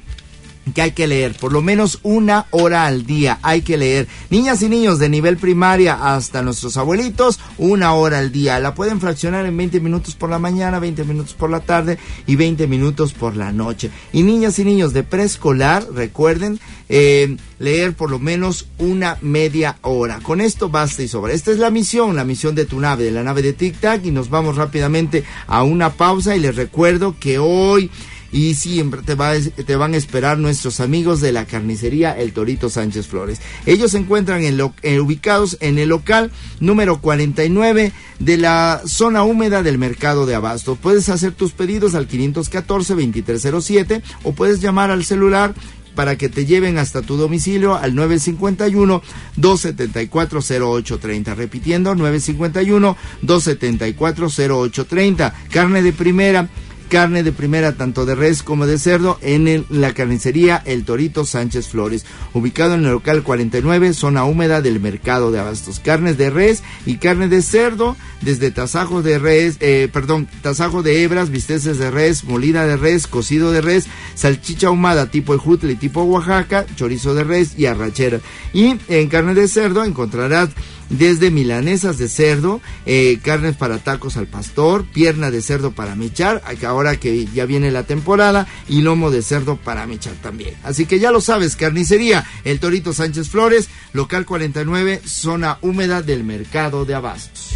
[SPEAKER 2] que hay que leer, por lo menos una hora al día hay que leer. Niñas y niños de nivel primaria hasta nuestros abuelitos, una hora al día. La pueden fraccionar en 20 minutos por la mañana, 20 minutos por la tarde y 20 minutos por la noche. Y niñas y niños de preescolar, recuerden, eh, leer por lo menos una media hora. Con esto basta y sobra. Esta es la misión, la misión de tu nave, de la nave de Tic Tac y nos vamos rápidamente a una pausa y les recuerdo que hoy y siempre te, va, te van a esperar nuestros amigos de la carnicería El Torito Sánchez Flores. Ellos se encuentran en eh, ubicados en el local número 49 de la zona húmeda del mercado de abasto. Puedes hacer tus pedidos al 514-2307 o puedes llamar al celular para que te lleven hasta tu domicilio al 951-274-0830. Repitiendo, 951-274-0830. Carne de primera carne de primera tanto de res como de cerdo en la carnicería El Torito Sánchez Flores, ubicado en el local 49, zona húmeda del mercado de abastos. Carnes de res y carne de cerdo, desde tasajo de res, eh, perdón, tasajo de hebras, bisteces de res, molida de res, cocido de res, salchicha ahumada tipo ejutle y tipo Oaxaca, chorizo de res y arrachera. Y en carne de cerdo encontrarás desde milanesas de cerdo, eh, carnes para tacos al pastor, pierna de cerdo para mechar, ahora que ya viene la temporada, y lomo de cerdo para mechar también. Así que ya lo sabes, carnicería, el Torito Sánchez Flores, local 49, zona húmeda del mercado de abastos.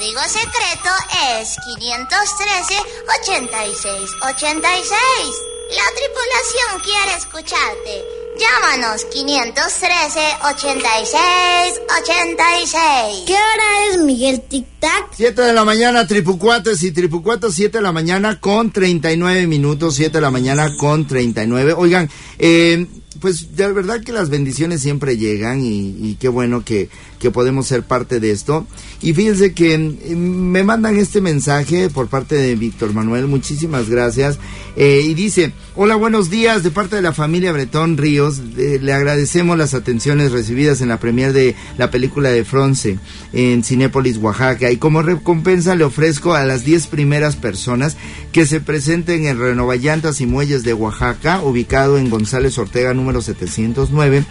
[SPEAKER 1] Código secreto es 513-86-86. La tripulación quiere escucharte. Llámanos 513-86-86.
[SPEAKER 5] ¿Qué hora es, Miguel Tic Tac?
[SPEAKER 2] 7 de la mañana, tripucuates y tripucuatas, 7 de la mañana con 39 minutos, 7 de la mañana con 39. Oigan, eh, pues de verdad que las bendiciones siempre llegan y, y qué bueno que, que podemos ser parte de esto. Y fíjense que mm, me mandan este mensaje por parte de Víctor Manuel, muchísimas gracias. Eh, y dice, hola, buenos días, de parte de la familia Bretón Ríos, le agradecemos las atenciones recibidas en la premier de la película de Fronce en Cinépolis, Oaxaca. Y como recompensa le ofrezco a las 10 primeras personas que se presenten en Renovallantas y Muelles de Oaxaca, ubicado en González Ortega número 709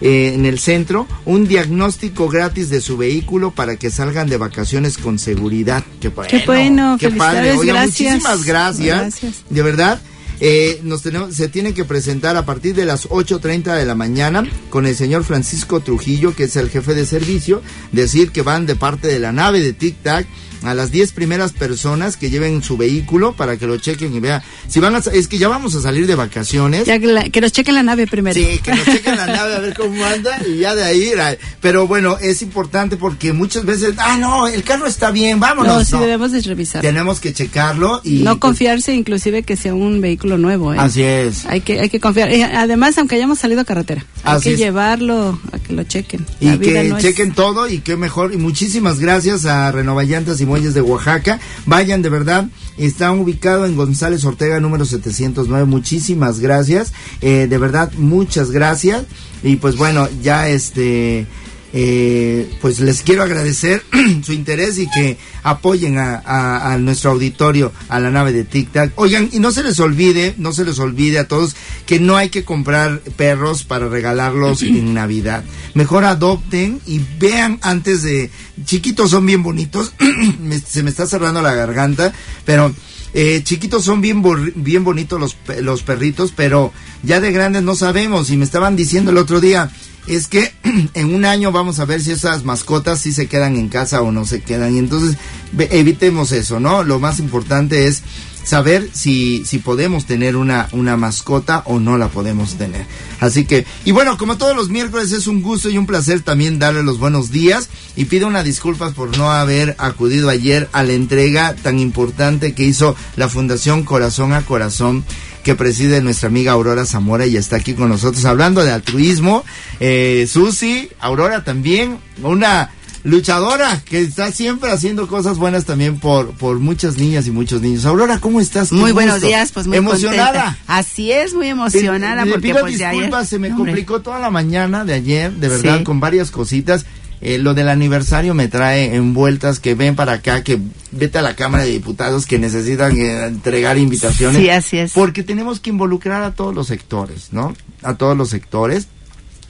[SPEAKER 2] eh, en el centro un diagnóstico gratis de su vehículo para que salgan de vacaciones con seguridad. Qué bueno,
[SPEAKER 4] qué, bueno,
[SPEAKER 2] qué padre.
[SPEAKER 4] Oiga,
[SPEAKER 2] muchísimas gracias. gracias. De verdad. Eh, nos tenemos, se tienen que presentar a partir de las 8.30 de la mañana con el señor Francisco Trujillo, que es el jefe de servicio, decir que van de parte de la nave de Tic Tac a las 10 primeras personas que lleven su vehículo para que lo chequen y vean. Si van a, es que ya vamos a salir de vacaciones.
[SPEAKER 4] Ya que, la, que nos chequen la nave primero.
[SPEAKER 2] Sí, que nos chequen la nave a ver cómo anda y ya de ahí. Pero bueno, es importante porque muchas veces, ah, no, el carro está bien, vámonos.
[SPEAKER 4] No, sí debemos de revisar.
[SPEAKER 2] Tenemos que checarlo y.
[SPEAKER 4] No confiarse, inclusive que sea un vehículo nuevo. ¿eh?
[SPEAKER 2] Así es.
[SPEAKER 4] Hay que, hay que confiar. además, aunque hayamos salido a carretera, hay que llevarlo a que lo chequen.
[SPEAKER 2] Y que chequen todo y qué mejor. Y muchísimas gracias a Renovallantas y De Oaxaca. Vayan de verdad, están ubicados en González Ortega número 709. Muchísimas gracias. Eh, de verdad, muchas gracias. Y pues bueno, ya este eh, pues les quiero agradecer [clears throat] su interés y que apoyen a, nuestro auditorio, a la nave de Tic Tac. Oigan, y no se les olvide, no se les olvide a todos que no hay que comprar perros para regalarlos en Navidad. Mejor adopten y vean antes de... Chiquitos son bien bonitos, [clears throat] se me está cerrando la garganta, pero... Eh, chiquitos son bien, bien bonitos los, los perritos, pero ya de grandes no sabemos. Y me estaban diciendo el otro día, es que [clears throat] en un año vamos a ver si esas mascotas sí se quedan en casa o no se quedan. Y entonces evitemos eso, ¿no? Lo más importante es saber si, si podemos tener una, una mascota o no la podemos tener. Así que, y bueno, como todos los miércoles es un gusto y un placer también darle los buenos días y pido una disculpas por no haber acudido ayer a la entrega tan importante que hizo la Fundación Corazón a Corazón que preside nuestra amiga Aurora Zamora y está aquí con nosotros hablando de altruismo. Eh, Susi, Aurora también, una luchadora que está siempre haciendo cosas buenas también por, por muchas niñas y muchos niños. Aurora, ¿cómo estás?
[SPEAKER 6] Muy buenos días, pues muy
[SPEAKER 2] emocionada.
[SPEAKER 6] contenta. Así es, muy emocionada
[SPEAKER 2] Le
[SPEAKER 6] porque
[SPEAKER 2] pido
[SPEAKER 6] pues
[SPEAKER 2] disculpas,
[SPEAKER 6] ayer-
[SPEAKER 2] se me
[SPEAKER 6] hombre.
[SPEAKER 2] complicó toda la mañana de ayer, de verdad,
[SPEAKER 6] Sí.
[SPEAKER 2] con varias cositas. Eh, lo del aniversario me trae envueltas que ven para acá, que vete a la Cámara de Diputados que necesitan eh, entregar invitaciones.
[SPEAKER 6] Sí, así es.
[SPEAKER 2] Porque tenemos que involucrar a todos los sectores, ¿no? A todos los sectores.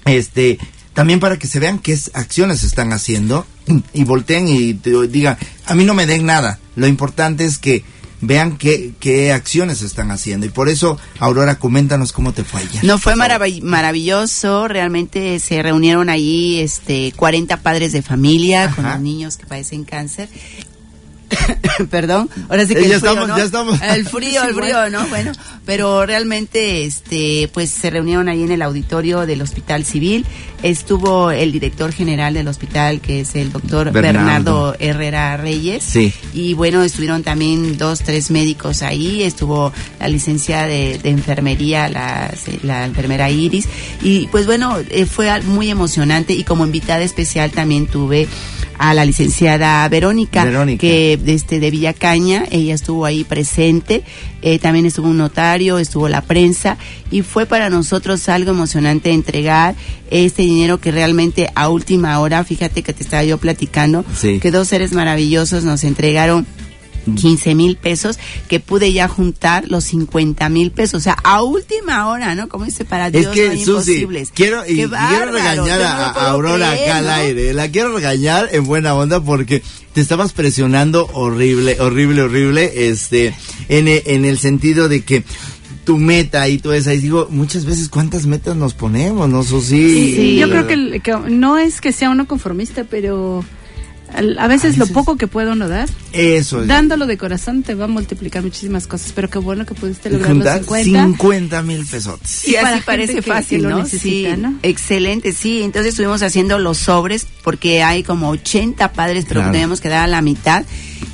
[SPEAKER 2] Este, también para que se vean qué es- acciones se están haciendo y volteen y te digan, a mí no me den nada. Lo importante es que vean qué, qué acciones están haciendo. Y por eso, Aurora, coméntanos cómo te fue ayer.
[SPEAKER 6] No fue marav- maravilloso, realmente se reunieron allí este 40 padres de familia con los niños que padecen cáncer. [coughs] Perdón, ahora sí que
[SPEAKER 2] Eh, ya
[SPEAKER 6] el frío,
[SPEAKER 2] estamos-
[SPEAKER 6] ¿no?
[SPEAKER 2] ya estamos.
[SPEAKER 6] El frío, el [laughs] frío, ¿no? Bueno, pero realmente este pues se reunieron ahí en el auditorio del Hospital Civil. Estuvo el director general del hospital que es el doctor
[SPEAKER 2] Bernardo.
[SPEAKER 6] Bernardo Herrera Reyes.
[SPEAKER 2] Sí.
[SPEAKER 6] Y bueno, estuvieron también dos, tres médicos ahí. Estuvo la licenciada de, de enfermería, la, la enfermera Iris. Y pues bueno, eh, fue muy emocionante. Y como invitada especial también tuve a la licenciada Verónica,
[SPEAKER 2] Verónica.
[SPEAKER 6] que este de Villacaña, ella estuvo ahí presente, eh, también estuvo un notario, estuvo la prensa y fue para nosotros algo emocionante entregar este dinero que realmente a última hora, fíjate que te estaba yo platicando,
[SPEAKER 2] Sí.
[SPEAKER 6] que dos seres maravillosos nos entregaron 15 mil pesos que pude ya juntar los 50 mil pesos, o sea, a última hora, ¿no? Como dice para Dios
[SPEAKER 2] Es que,
[SPEAKER 6] no hay
[SPEAKER 2] Susi,
[SPEAKER 6] imposibles.
[SPEAKER 2] quiero, y, quiero regañar
[SPEAKER 6] no
[SPEAKER 2] a, Aurora
[SPEAKER 6] creer,
[SPEAKER 2] acá al aire. La quiero regañar en buena onda porque te estabas presionando horrible, horrible, horrible, este, en, e- en el sentido de que tu meta y todo eso, y digo, muchas veces cuántas metas nos ponemos, ¿no, Susi?
[SPEAKER 4] Sí, yo creo que, el- que no es que sea uno conformista, pero a veces,
[SPEAKER 2] A
[SPEAKER 4] lo poco que puede uno dar,
[SPEAKER 2] Eso es.
[SPEAKER 4] dándolo de corazón te va a multiplicar muchísimas cosas, pero qué bueno que pudiste lograr los
[SPEAKER 2] juntar
[SPEAKER 4] 50.
[SPEAKER 2] 50 mil pesos.
[SPEAKER 4] Y
[SPEAKER 6] así parece
[SPEAKER 4] que- que
[SPEAKER 6] fácil,
[SPEAKER 4] lo
[SPEAKER 6] ¿no?
[SPEAKER 4] necesita,
[SPEAKER 6] sí,
[SPEAKER 4] ¿no?
[SPEAKER 6] excelente, sí. Entonces estuvimos haciendo los sobres porque hay como 80 padres, pero
[SPEAKER 2] Claro.
[SPEAKER 6] tenemos que dar a la mitad.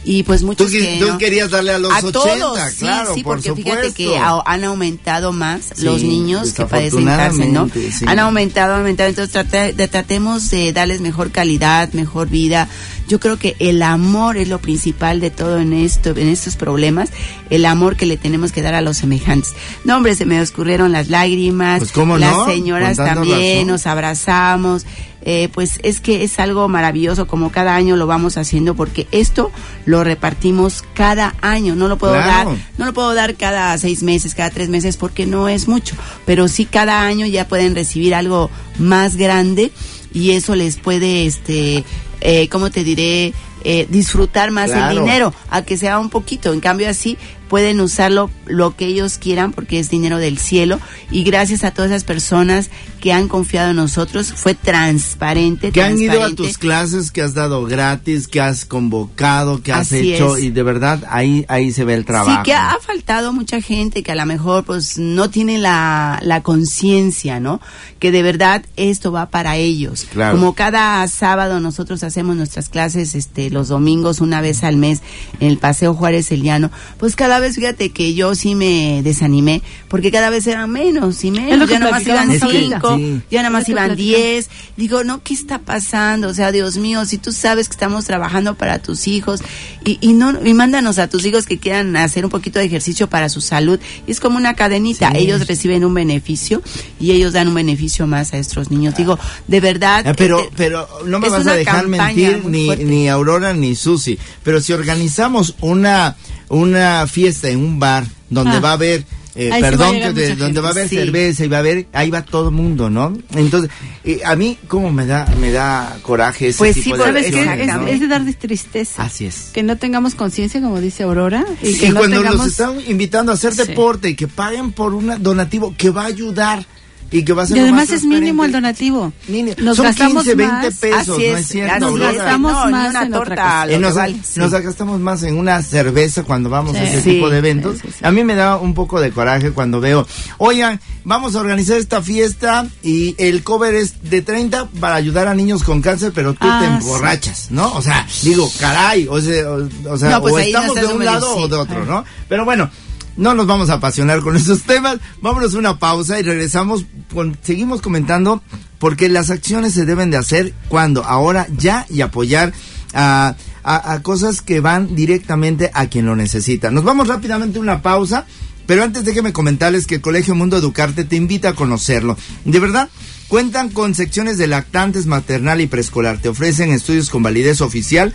[SPEAKER 6] Y pues
[SPEAKER 2] Tú,
[SPEAKER 6] muchos
[SPEAKER 2] qui-
[SPEAKER 6] que
[SPEAKER 2] tú
[SPEAKER 6] no.
[SPEAKER 2] querías darle a los
[SPEAKER 6] a
[SPEAKER 2] 80,
[SPEAKER 6] todos, sí,
[SPEAKER 2] claro,
[SPEAKER 6] sí,
[SPEAKER 2] por
[SPEAKER 6] porque fíjate que han aumentado más
[SPEAKER 2] Sí,
[SPEAKER 6] los niños que padecen cáncer, ¿no?
[SPEAKER 2] sí.
[SPEAKER 6] Han aumentado, aumentado, entonces trate- de- tratemos de darles mejor calidad, mejor vida. Yo creo que el amor es lo principal de todo en esto, en estos problemas, el amor que le tenemos que dar a los semejantes. No, hombre, se me escurrieron las lágrimas,
[SPEAKER 2] Pues, ¿cómo
[SPEAKER 6] las
[SPEAKER 2] no?
[SPEAKER 6] señoras también,
[SPEAKER 2] razón.
[SPEAKER 6] nos abrazamos. Eh, pues es que es algo maravilloso como cada año lo vamos haciendo porque esto lo repartimos cada año no lo puedo
[SPEAKER 2] Claro.
[SPEAKER 6] dar no lo puedo dar cada seis meses cada tres meses porque no es mucho pero sí cada año ya pueden recibir algo más grande y eso les puede este eh, cómo te diré Eh, disfrutar más
[SPEAKER 2] Claro.
[SPEAKER 6] el dinero a que sea un poquito en cambio así pueden usarlo lo que ellos quieran porque es dinero del cielo y gracias a todas esas personas que han confiado en nosotros fue transparente
[SPEAKER 2] Que han ido a tus clases, que has dado gratis, que has convocado, que has
[SPEAKER 6] Así
[SPEAKER 2] hecho,
[SPEAKER 6] es.
[SPEAKER 2] y de verdad ahí ahí se ve el trabajo.
[SPEAKER 6] Sí, que ha faltado mucha gente que a lo mejor pues no tiene la, la conciencia, ¿no? Que de verdad esto va para ellos.
[SPEAKER 2] Claro.
[SPEAKER 6] Como cada sábado nosotros hacemos nuestras clases este los domingos una vez al mes en el Paseo Juárez Eliano, pues cada vez fíjate que yo sí me desanimé porque cada vez eran menos y menos, ya nada más iban cinco,
[SPEAKER 2] Sí.
[SPEAKER 6] ya nada más iban diez. Digo, no, ¿qué está pasando? O sea, Dios mío, si tú sabes que estamos trabajando para tus hijos y, y no y mándanos a tus hijos que quieran hacer un poquito de ejercicio para su salud. Y es como una cadenita.
[SPEAKER 2] Sí.
[SPEAKER 6] Ellos reciben un beneficio y ellos dan un beneficio más a estos niños. Digo, de verdad.
[SPEAKER 2] Ah, pero, pero no me vas a dejar mentir ni, ni Aurora ni Susi. Pero si organizamos una, una fiesta en un bar donde
[SPEAKER 4] Ah.
[SPEAKER 2] va a haber, eh,
[SPEAKER 4] sí
[SPEAKER 2] perdón, que de-
[SPEAKER 4] mucha
[SPEAKER 2] donde va a haber
[SPEAKER 6] sí.
[SPEAKER 2] cerveza y va a haber, ahí va todo el mundo, ¿no? Entonces, eh, a mí, ¿cómo me da, me da coraje ese
[SPEAKER 6] Pues
[SPEAKER 2] tipo
[SPEAKER 6] sí,
[SPEAKER 2] de
[SPEAKER 4] ¿Sabes qué?
[SPEAKER 2] acciones,
[SPEAKER 4] Es,
[SPEAKER 2] ¿no?
[SPEAKER 4] es de dar de tristeza.
[SPEAKER 2] Así es.
[SPEAKER 4] Que no tengamos conciencia, como dice Aurora, y que
[SPEAKER 2] Y
[SPEAKER 4] no
[SPEAKER 2] cuando
[SPEAKER 4] tengamos...
[SPEAKER 2] nos están invitando a hacer
[SPEAKER 4] Sí.
[SPEAKER 2] deporte y que paguen por un donativo que va a ayudar, y que va a ser
[SPEAKER 4] Y además
[SPEAKER 2] más
[SPEAKER 4] es mínimo el donativo.
[SPEAKER 2] Mini-
[SPEAKER 4] Nos
[SPEAKER 2] son
[SPEAKER 4] gastamos
[SPEAKER 2] 15, 20
[SPEAKER 4] más.
[SPEAKER 2] pesos,
[SPEAKER 6] Así
[SPEAKER 2] ¿no
[SPEAKER 6] es,
[SPEAKER 2] es cierto?
[SPEAKER 4] Nos
[SPEAKER 6] es.
[SPEAKER 2] Aurora?
[SPEAKER 4] gastamos
[SPEAKER 6] No,
[SPEAKER 4] más
[SPEAKER 6] una
[SPEAKER 4] en otra
[SPEAKER 6] torta,
[SPEAKER 4] cosa.
[SPEAKER 6] lo
[SPEAKER 2] Eh, nos,
[SPEAKER 6] vale.
[SPEAKER 2] nos
[SPEAKER 6] Sí.
[SPEAKER 2] gastamos más en una cerveza cuando vamos a
[SPEAKER 4] Sí.
[SPEAKER 2] ese
[SPEAKER 6] Sí.
[SPEAKER 2] tipo de eventos.
[SPEAKER 4] Sí, sí, sí.
[SPEAKER 2] A mí me da un poco de coraje cuando veo, oigan, vamos a organizar esta fiesta y el cover es de 30 para ayudar a niños con cáncer, pero tú
[SPEAKER 4] Ah,
[SPEAKER 2] te
[SPEAKER 4] sí.
[SPEAKER 2] emborrachas, ¿no? O sea, digo, caray, o sea, o, o sea,
[SPEAKER 6] No, pues
[SPEAKER 2] o
[SPEAKER 6] no
[SPEAKER 2] estamos
[SPEAKER 6] estás
[SPEAKER 2] de un lado o de otro, ¿no? Pero bueno. No nos vamos a apasionar con [laughs] esos temas. Vámonos a una pausa y regresamos. Con, seguimos comentando porque las acciones se deben de hacer cuando, ahora, ya y apoyar a, a- a cosas que van directamente a quien lo necesita. Nos vamos rápidamente a una pausa, pero antes déjeme comentarles que el Colegio Mundo Educarte te invita a conocerlo. De verdad, cuentan con secciones de lactantes, maternal y preescolar. Te ofrecen estudios con validez oficial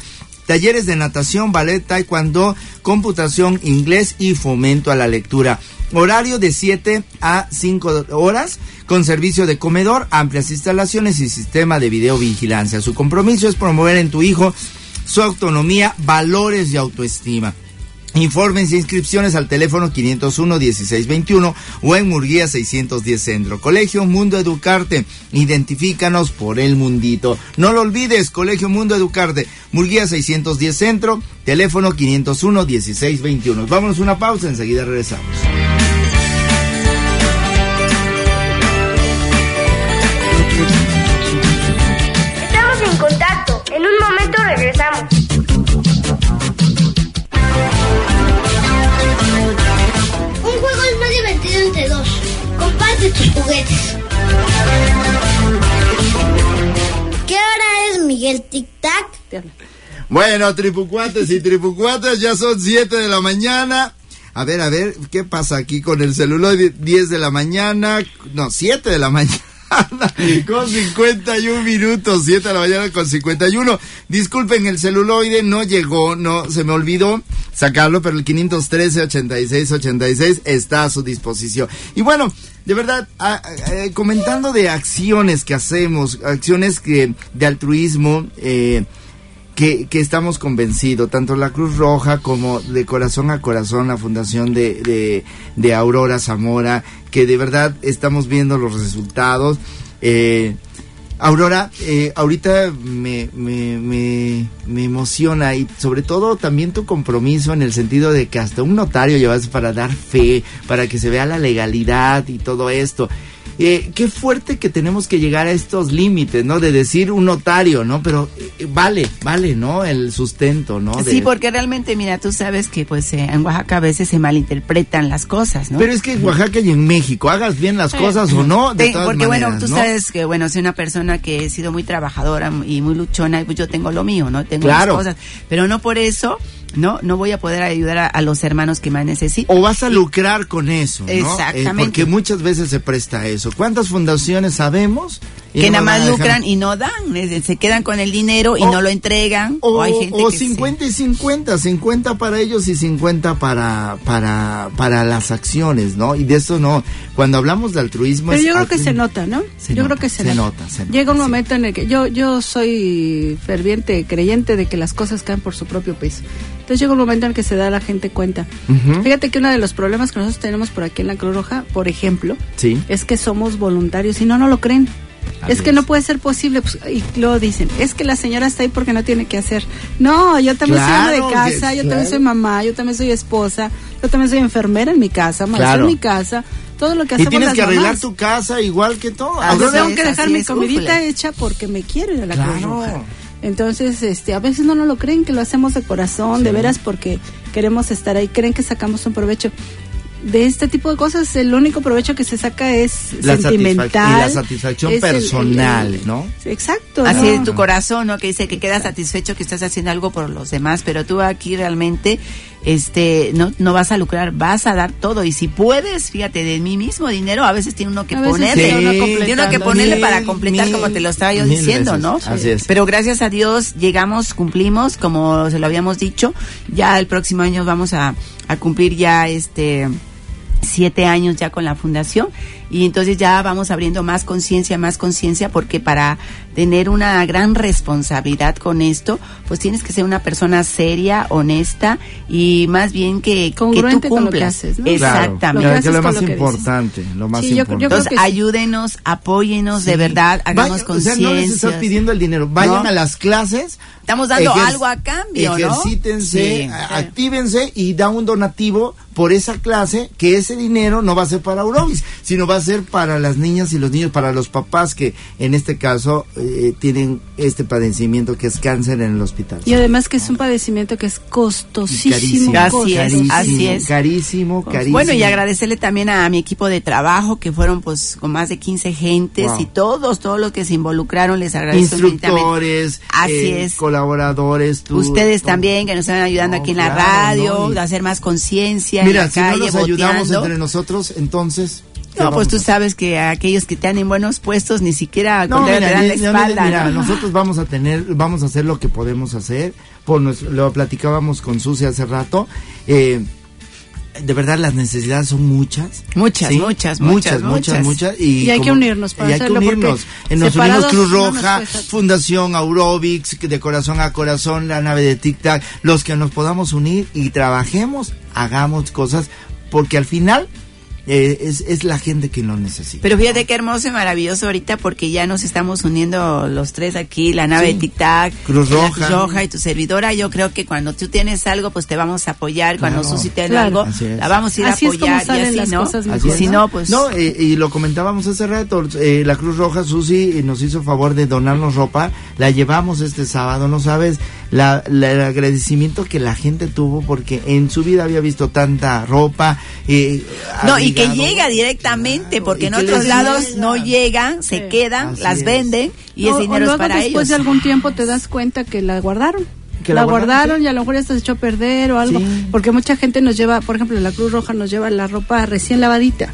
[SPEAKER 2] talleres de natación, ballet, taekwondo, computación, inglés y fomento a la lectura. Horario de 7 a 5 horas con servicio de comedor, amplias instalaciones y sistema de videovigilancia. Su compromiso es promover en tu hijo su autonomía, valores y autoestima. Informes e inscripciones al teléfono 501-1621 o en Murguía 610 Centro. Colegio Mundo Educarte, identifícanos por el mundito. No lo olvides, Colegio Mundo Educarte, Murguía 610 Centro, teléfono 501-1621. Vámonos una pausa, enseguida regresamos. [laughs]
[SPEAKER 1] Comparte tus juguetes. ¿Qué hora es, Miguel Tic Tac?
[SPEAKER 2] Bueno, tripucuates y tripucuatas, ya son 7 de la mañana. A ver, a ver, ¿qué pasa aquí con el celuloide? 10 de la mañana, no, 7 de la mañana. Con 51 minutos, 7 de la mañana con 51. Disculpen, el celuloide no llegó, no, se me olvidó sacarlo, pero el 513-8686 está a su disposición. Y bueno, de verdad, eh, comentando de acciones que hacemos, acciones que de altruismo, eh, que, estamos convencidos, tanto la Cruz Roja como de Corazón a Corazón, la Fundación de, de Aurora Zamora, que de verdad estamos viendo los resultados. Eh, Aurora, eh, ahorita me, me, me, me emociona y sobre todo también tu compromiso en el sentido de que hasta un notario llevas para dar fe, para que se vea la legalidad y todo esto. Eh, qué fuerte que tenemos que llegar a estos límites, ¿no? De decir un notario, ¿no? Pero eh, vale, vale, ¿no? El sustento, ¿no? De-
[SPEAKER 6] Sí, porque realmente, mira, tú sabes que pues eh, en Oaxaca a veces se malinterpretan las cosas, ¿no?
[SPEAKER 2] Pero es que en Oaxaca y en México, hagas bien las cosas o no, de todas
[SPEAKER 6] porque bueno, tú
[SPEAKER 2] ¿no?
[SPEAKER 6] sabes que bueno, soy una persona que he sido muy trabajadora y muy luchona y pues yo tengo lo mío, ¿no? Tengo
[SPEAKER 2] Claro.
[SPEAKER 6] mis cosas, pero no por eso, no, no voy a poder ayudar a, a los hermanos que más necesitan.
[SPEAKER 2] O vas a lucrar con eso, ¿no?
[SPEAKER 6] Exactamente.
[SPEAKER 2] Eh, porque muchas veces se presta a eso. ¿Cuántas fundaciones sabemos? Y
[SPEAKER 6] que
[SPEAKER 2] no
[SPEAKER 6] nada más
[SPEAKER 2] a
[SPEAKER 6] lucran y no dan, se quedan con el dinero y
[SPEAKER 2] O-
[SPEAKER 6] no lo entregan.
[SPEAKER 2] O,
[SPEAKER 6] hay gente
[SPEAKER 2] o
[SPEAKER 6] que se-
[SPEAKER 2] 50 y 50, 50 para ellos y 50 para, para, para las acciones, ¿no? Y de eso no. Cuando hablamos de altruismo...
[SPEAKER 4] Pero
[SPEAKER 2] es
[SPEAKER 4] yo creo que se nota, ¿no?
[SPEAKER 2] Se
[SPEAKER 4] yo
[SPEAKER 2] nota,
[SPEAKER 4] creo que se,
[SPEAKER 2] se
[SPEAKER 4] nota.
[SPEAKER 2] nota, se nota,
[SPEAKER 4] Llega un
[SPEAKER 2] sí.
[SPEAKER 4] momento en el que yo yo soy ferviente creyente de que las cosas caen por su propio peso. Entonces llega un momento en el que se da la gente cuenta. Fíjate que uno de los problemas que nosotros tenemos por aquí en la Cruz Roja, por ejemplo,
[SPEAKER 2] Sí.
[SPEAKER 4] es que somos voluntarios y no, no lo creen.
[SPEAKER 2] Así
[SPEAKER 4] es que
[SPEAKER 2] es.
[SPEAKER 4] no puede ser posible. pues, y luego dicen, es que la señora está ahí porque no tiene que hacer. No, yo también soy ama de casa, yo
[SPEAKER 2] claro.
[SPEAKER 4] también soy mamá, yo también soy esposa, yo también soy enfermera en mi casa, maestra
[SPEAKER 2] Claro.
[SPEAKER 4] en mi casa. Todo lo que
[SPEAKER 2] Y
[SPEAKER 4] hacemos
[SPEAKER 2] tienes
[SPEAKER 4] las
[SPEAKER 2] que arreglar
[SPEAKER 4] mamás.
[SPEAKER 2] tu casa igual que todo.
[SPEAKER 6] Así
[SPEAKER 4] Yo tengo
[SPEAKER 6] es,
[SPEAKER 4] que dejar mi comidita hecha porque me quiero ir a la. Roja. Entonces, este, a veces no nos lo creen que lo hacemos de corazón, de veras porque queremos estar ahí, creen que sacamos un provecho. De este tipo de cosas, el único provecho que se saca es
[SPEAKER 2] La
[SPEAKER 4] sentimental.
[SPEAKER 2] y la satisfacción
[SPEAKER 4] es el- el-
[SPEAKER 2] personal,
[SPEAKER 4] el-
[SPEAKER 2] ¿no?
[SPEAKER 4] Exacto.
[SPEAKER 6] Así
[SPEAKER 4] ¿no?
[SPEAKER 6] es tu corazón, ¿no? Que dice que quedas satisfecho que estás haciendo algo por los demás, pero tú aquí realmente, este, no, no vas a lucrar, vas a dar todo. Y si puedes, fíjate, de mi mismo dinero, a veces tiene uno que ponerle.
[SPEAKER 4] tiene uno
[SPEAKER 6] tiene uno que ponerle
[SPEAKER 2] Mil,
[SPEAKER 6] para completar,
[SPEAKER 2] mil,
[SPEAKER 6] como te lo estaba yo diciendo,
[SPEAKER 2] veces.
[SPEAKER 6] ¿no?
[SPEAKER 2] Así es.
[SPEAKER 6] Pero gracias a Dios llegamos, cumplimos, como se lo habíamos dicho. Ya el próximo año vamos a, a cumplir ya este siete años ya con la fundación y entonces ya vamos abriendo más conciencia, más conciencia, porque para tener una gran responsabilidad con esto, pues tienes que ser una persona seria, honesta y más bien que, que tú
[SPEAKER 4] Congruente con lo que
[SPEAKER 6] cumplas.
[SPEAKER 4] haces, ¿no?
[SPEAKER 6] Exactamente.
[SPEAKER 4] Lo que
[SPEAKER 2] que es lo más
[SPEAKER 4] lo que dices.
[SPEAKER 2] importante, lo más
[SPEAKER 4] Sí, yo- yo
[SPEAKER 2] importante.
[SPEAKER 6] Entonces,
[SPEAKER 4] sí.
[SPEAKER 6] ayúdenos, apóyenos, de verdad, hagamos
[SPEAKER 2] Vayan- O sea, no les estás
[SPEAKER 6] conciencia.
[SPEAKER 2] pidiendo el dinero. Vayan
[SPEAKER 6] No.
[SPEAKER 2] a las clases.
[SPEAKER 6] Estamos dando
[SPEAKER 2] ejer-
[SPEAKER 6] algo a cambio, ¿no?
[SPEAKER 2] Ejercítense,
[SPEAKER 6] Sí.
[SPEAKER 2] a- actívense y da un donativo por esa clase que ese dinero no va a ser para Eurobis, sino va a ser para las niñas y los niños, para los papás que en este caso eh, tienen este padecimiento que es cáncer en el hospital.
[SPEAKER 4] Y además que es un padecimiento que es costosísimo.
[SPEAKER 6] Carísimo. Así es,
[SPEAKER 4] costosísimo.
[SPEAKER 6] así es.
[SPEAKER 2] Carísimo, carísimo.
[SPEAKER 6] Bueno, y agradecerle también a mi equipo de trabajo, que fueron pues con más de 15 gentes
[SPEAKER 2] Wow.
[SPEAKER 6] y todos, todos los que se involucraron, les agradezco.
[SPEAKER 2] Instructores,
[SPEAKER 6] Así
[SPEAKER 2] eh,
[SPEAKER 6] es.
[SPEAKER 2] colaboradores, tú,
[SPEAKER 6] Ustedes
[SPEAKER 2] todo.
[SPEAKER 6] también que nos están ayudando
[SPEAKER 2] No,
[SPEAKER 6] aquí en la radio,
[SPEAKER 2] no, y-
[SPEAKER 6] a hacer más conciencia en
[SPEAKER 2] Mira,
[SPEAKER 6] la
[SPEAKER 2] si no
[SPEAKER 6] calle,
[SPEAKER 2] nos ayudamos entre nosotros, entonces... ¿qué
[SPEAKER 6] No, pues tú sabes que a aquellos que están en buenos puestos ni siquiera
[SPEAKER 2] No, mira,
[SPEAKER 6] te dan la espalda.
[SPEAKER 2] mira,
[SPEAKER 6] ¿no?
[SPEAKER 2] nosotros vamos a tener, vamos a hacer lo que podemos hacer. Por nuestro- lo platicábamos con Susi hace rato. eh, de verdad las necesidades son muchas.
[SPEAKER 6] Muchas, muchas, muchas,
[SPEAKER 2] muchas, muchas,
[SPEAKER 6] muchas.
[SPEAKER 2] Y,
[SPEAKER 4] Y hay que unirnos para
[SPEAKER 2] y hay que
[SPEAKER 4] hacerlo,
[SPEAKER 2] unirnos. Nos unimos Cruz
[SPEAKER 4] no nos
[SPEAKER 2] Roja. Fundación Aurobix, de corazón a corazón, la nave de Tic Tac, los que nos podamos unir y trabajemos, hagamos cosas, porque al final eh, es, es la gente quien lo necesita.
[SPEAKER 6] Pero fíjate qué hermoso y maravilloso ahorita porque ya nos estamos uniendo los tres aquí, la nave
[SPEAKER 2] Sí.
[SPEAKER 6] de Tic Tac,
[SPEAKER 2] Cruz
[SPEAKER 6] la
[SPEAKER 2] Roja.
[SPEAKER 6] Cruz Roja y tu servidora. Yo creo que cuando tú tienes algo, pues te vamos a apoyar. Cuando
[SPEAKER 2] Claro.
[SPEAKER 6] Susi tiene
[SPEAKER 4] Claro.
[SPEAKER 6] algo, la vamos a ir
[SPEAKER 4] Así
[SPEAKER 6] a
[SPEAKER 4] es como
[SPEAKER 6] apoyar.
[SPEAKER 4] salen
[SPEAKER 6] y así,
[SPEAKER 4] las
[SPEAKER 6] ¿no?
[SPEAKER 4] cosas
[SPEAKER 2] Así.
[SPEAKER 6] Si no, pues...
[SPEAKER 2] No, eh, y lo comentábamos hace rato, eh, la Cruz Roja, Susi, eh, nos hizo favor de donarnos ropa, la llevamos este sábado, no sabes la, la- el agradecimiento que la gente tuvo porque en su vida había visto tanta ropa. eh,
[SPEAKER 6] No, y que llega directamente,
[SPEAKER 2] Claro,
[SPEAKER 6] porque en otros lados
[SPEAKER 2] llega.
[SPEAKER 6] no llegan, se
[SPEAKER 4] Sí.
[SPEAKER 6] quedan,
[SPEAKER 2] Así
[SPEAKER 6] las
[SPEAKER 2] es.
[SPEAKER 6] venden y
[SPEAKER 4] O-
[SPEAKER 6] ese
[SPEAKER 4] o
[SPEAKER 6] dinero es
[SPEAKER 4] luego
[SPEAKER 6] para
[SPEAKER 4] después
[SPEAKER 6] ellos.
[SPEAKER 4] de algún tiempo te das cuenta que la guardaron.
[SPEAKER 2] Que
[SPEAKER 4] la,
[SPEAKER 2] la guardaron, sí.
[SPEAKER 4] y a lo mejor ya se echó a perder o algo.
[SPEAKER 2] Sí.
[SPEAKER 4] Porque mucha gente nos lleva, por ejemplo, la Cruz Roja nos lleva la ropa recién lavadita.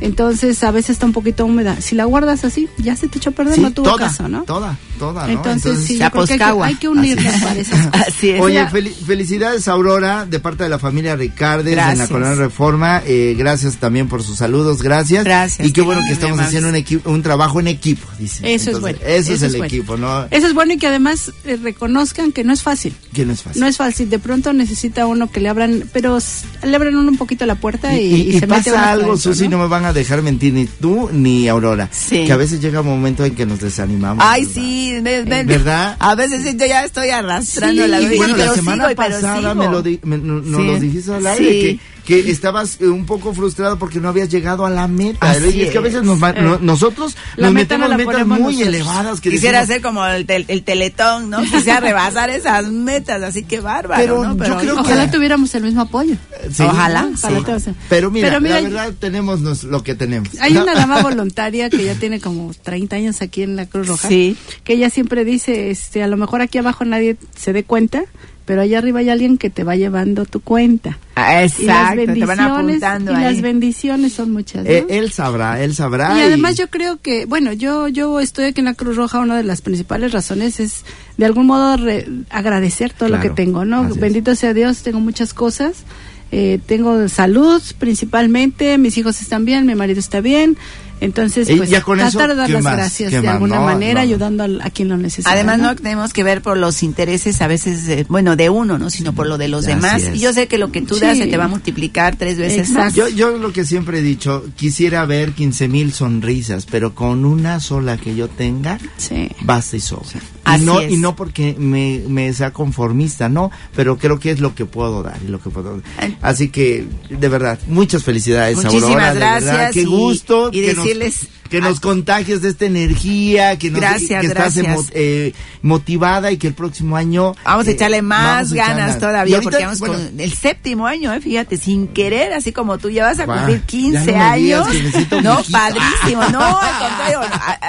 [SPEAKER 4] Entonces a veces está un poquito húmeda. Si la guardas así, ya se te echó a perder,
[SPEAKER 2] Sí,
[SPEAKER 4] no tuvo
[SPEAKER 2] toda,
[SPEAKER 4] caso, ¿no?
[SPEAKER 2] Toda, toda, ¿no?
[SPEAKER 4] Entonces, sí, yo creo que hay que, hay que unirnos
[SPEAKER 2] Así es.
[SPEAKER 4] para esas cosas.
[SPEAKER 6] Así es.
[SPEAKER 2] Oye, fel- felicidades Aurora de parte de la familia Ricardes en la
[SPEAKER 6] Gracias.
[SPEAKER 2] Colonia Reforma. Eh, gracias también por sus saludos, gracias.
[SPEAKER 6] Gracias,
[SPEAKER 2] Y qué bueno que estamos haciendo un, equipo, un trabajo en equipo, dice.
[SPEAKER 4] Eso es bueno.
[SPEAKER 2] Eso, es el
[SPEAKER 4] bueno.
[SPEAKER 2] equipo, ¿no?
[SPEAKER 4] Eso es bueno y que además eh, reconozcan que no es fácil.
[SPEAKER 2] Que no es fácil.
[SPEAKER 4] No es fácil. De pronto necesita uno que le abran, pero le abran uno un poquito la puerta y,
[SPEAKER 2] Y, y-
[SPEAKER 4] y
[SPEAKER 2] y
[SPEAKER 4] se mete
[SPEAKER 2] pasa algo, Susi, ¿no? me van a dejar mentir ni tú ni Aurora.
[SPEAKER 6] Sí.
[SPEAKER 2] Que a veces llega un momento en que nos desanimamos.
[SPEAKER 6] Ay,
[SPEAKER 2] ¿verdad?
[SPEAKER 6] sí, me- me-
[SPEAKER 2] ¿Verdad?
[SPEAKER 6] A veces yo ya estoy arrastrando
[SPEAKER 2] Sí,
[SPEAKER 6] la vida,
[SPEAKER 2] bueno,
[SPEAKER 6] pero
[SPEAKER 2] la semana
[SPEAKER 6] sigo pero
[SPEAKER 2] pasada
[SPEAKER 6] sigo.
[SPEAKER 2] me lo, di- me- no- nos
[SPEAKER 6] Sí.
[SPEAKER 2] lo dijiste al aire,
[SPEAKER 6] Sí.
[SPEAKER 2] que, que estabas eh, un poco frustrado porque no habías llegado a la meta.
[SPEAKER 6] Así
[SPEAKER 2] y es que a veces nos no- nosotros
[SPEAKER 4] La
[SPEAKER 2] nos
[SPEAKER 4] meta no
[SPEAKER 2] metemos
[SPEAKER 4] la
[SPEAKER 2] metas muy
[SPEAKER 4] nosotros.
[SPEAKER 2] elevadas. Que
[SPEAKER 6] Quisiera
[SPEAKER 2] decimos,
[SPEAKER 6] hacer como el, tel- el teletón, ¿no? [laughs] Quisiera rebasar esas metas, así que bárbaro,
[SPEAKER 2] Pero
[SPEAKER 6] ¿no?
[SPEAKER 2] yo creo que-
[SPEAKER 4] Ojalá tuviéramos el mismo apoyo.
[SPEAKER 2] Sí,
[SPEAKER 6] Ojalá,
[SPEAKER 4] ojalá
[SPEAKER 2] sí. Pero mira,
[SPEAKER 4] Pero mira,
[SPEAKER 2] la verdad tenemos nos- lo que tenemos.
[SPEAKER 4] Hay una dama [laughs] voluntaria que ya tiene como 30 años aquí en la Cruz Roja.
[SPEAKER 6] Sí.
[SPEAKER 4] Que ella siempre dice, este, a lo mejor aquí abajo nadie se dé cuenta, pero allá arriba hay alguien que te va llevando tu cuenta.
[SPEAKER 6] Ah,
[SPEAKER 4] y las
[SPEAKER 6] Exacto, te
[SPEAKER 4] bendiciones,
[SPEAKER 6] van apuntando
[SPEAKER 4] y
[SPEAKER 6] ahí.
[SPEAKER 4] las bendiciones son muchas. ¿no?
[SPEAKER 2] Eh, él sabrá, él sabrá.
[SPEAKER 4] Y además yo creo que, bueno, yo yo estoy aquí en la Cruz Roja, una de las principales razones es de algún modo re- agradecer todo lo que tengo, ¿no?
[SPEAKER 2] es.
[SPEAKER 4] Bendito sea Dios, tengo muchas cosas. Eh, tengo salud principalmente, mis hijos están bien, mi marido está bien. Entonces, pues
[SPEAKER 2] ya con eso,
[SPEAKER 4] tratar de dar
[SPEAKER 2] ¿qué
[SPEAKER 4] las
[SPEAKER 2] más?
[SPEAKER 4] gracias
[SPEAKER 2] ¿Qué
[SPEAKER 4] de
[SPEAKER 2] más?
[SPEAKER 4] alguna
[SPEAKER 2] No,
[SPEAKER 4] manera,
[SPEAKER 2] no.
[SPEAKER 4] ayudando al- a, quien lo necesita.
[SPEAKER 6] Además, no tenemos que ver por los intereses a veces, eh, bueno, de uno, ¿no? Sino por lo de los
[SPEAKER 2] Así
[SPEAKER 6] demás.
[SPEAKER 2] es.
[SPEAKER 6] Y yo sé que lo que tú
[SPEAKER 4] Sí.
[SPEAKER 6] das se te va a multiplicar tres veces
[SPEAKER 4] Exacto.
[SPEAKER 6] más.
[SPEAKER 2] Yo, yo lo que siempre he dicho, quisiera ver 15 mil sonrisas, pero con una sola que yo tenga,
[SPEAKER 4] Sí.
[SPEAKER 2] basta y sobra.
[SPEAKER 6] Así
[SPEAKER 2] no,
[SPEAKER 6] es.
[SPEAKER 2] y no porque me, me sea conformista, no, pero creo que es lo que puedo dar y lo que puedo
[SPEAKER 6] Ay.
[SPEAKER 2] Así que, de verdad, muchas felicidades,
[SPEAKER 6] Muchísimas
[SPEAKER 2] Aurora,
[SPEAKER 6] gracias
[SPEAKER 2] verdad, qué
[SPEAKER 6] y-
[SPEAKER 2] gusto
[SPEAKER 6] y
[SPEAKER 2] nos-
[SPEAKER 6] decirles-
[SPEAKER 2] que nos contagies de esta energía, que, nos,
[SPEAKER 6] Gracias,
[SPEAKER 2] que estás
[SPEAKER 6] gracias.
[SPEAKER 2] emo- eh, motivada y que el próximo año
[SPEAKER 6] Vamos a
[SPEAKER 2] eh,
[SPEAKER 6] echarle más
[SPEAKER 2] a
[SPEAKER 6] ganas todavía,
[SPEAKER 2] ahorita,
[SPEAKER 6] porque vamos
[SPEAKER 2] bueno,
[SPEAKER 6] con el séptimo año, ¿eh? fíjate, sin querer, así como tú ya vas a cumplir
[SPEAKER 2] ya
[SPEAKER 6] 15
[SPEAKER 2] no me digas
[SPEAKER 6] años. no,
[SPEAKER 2] viejito.
[SPEAKER 6] padrísimo, no, al [laughs] contrario,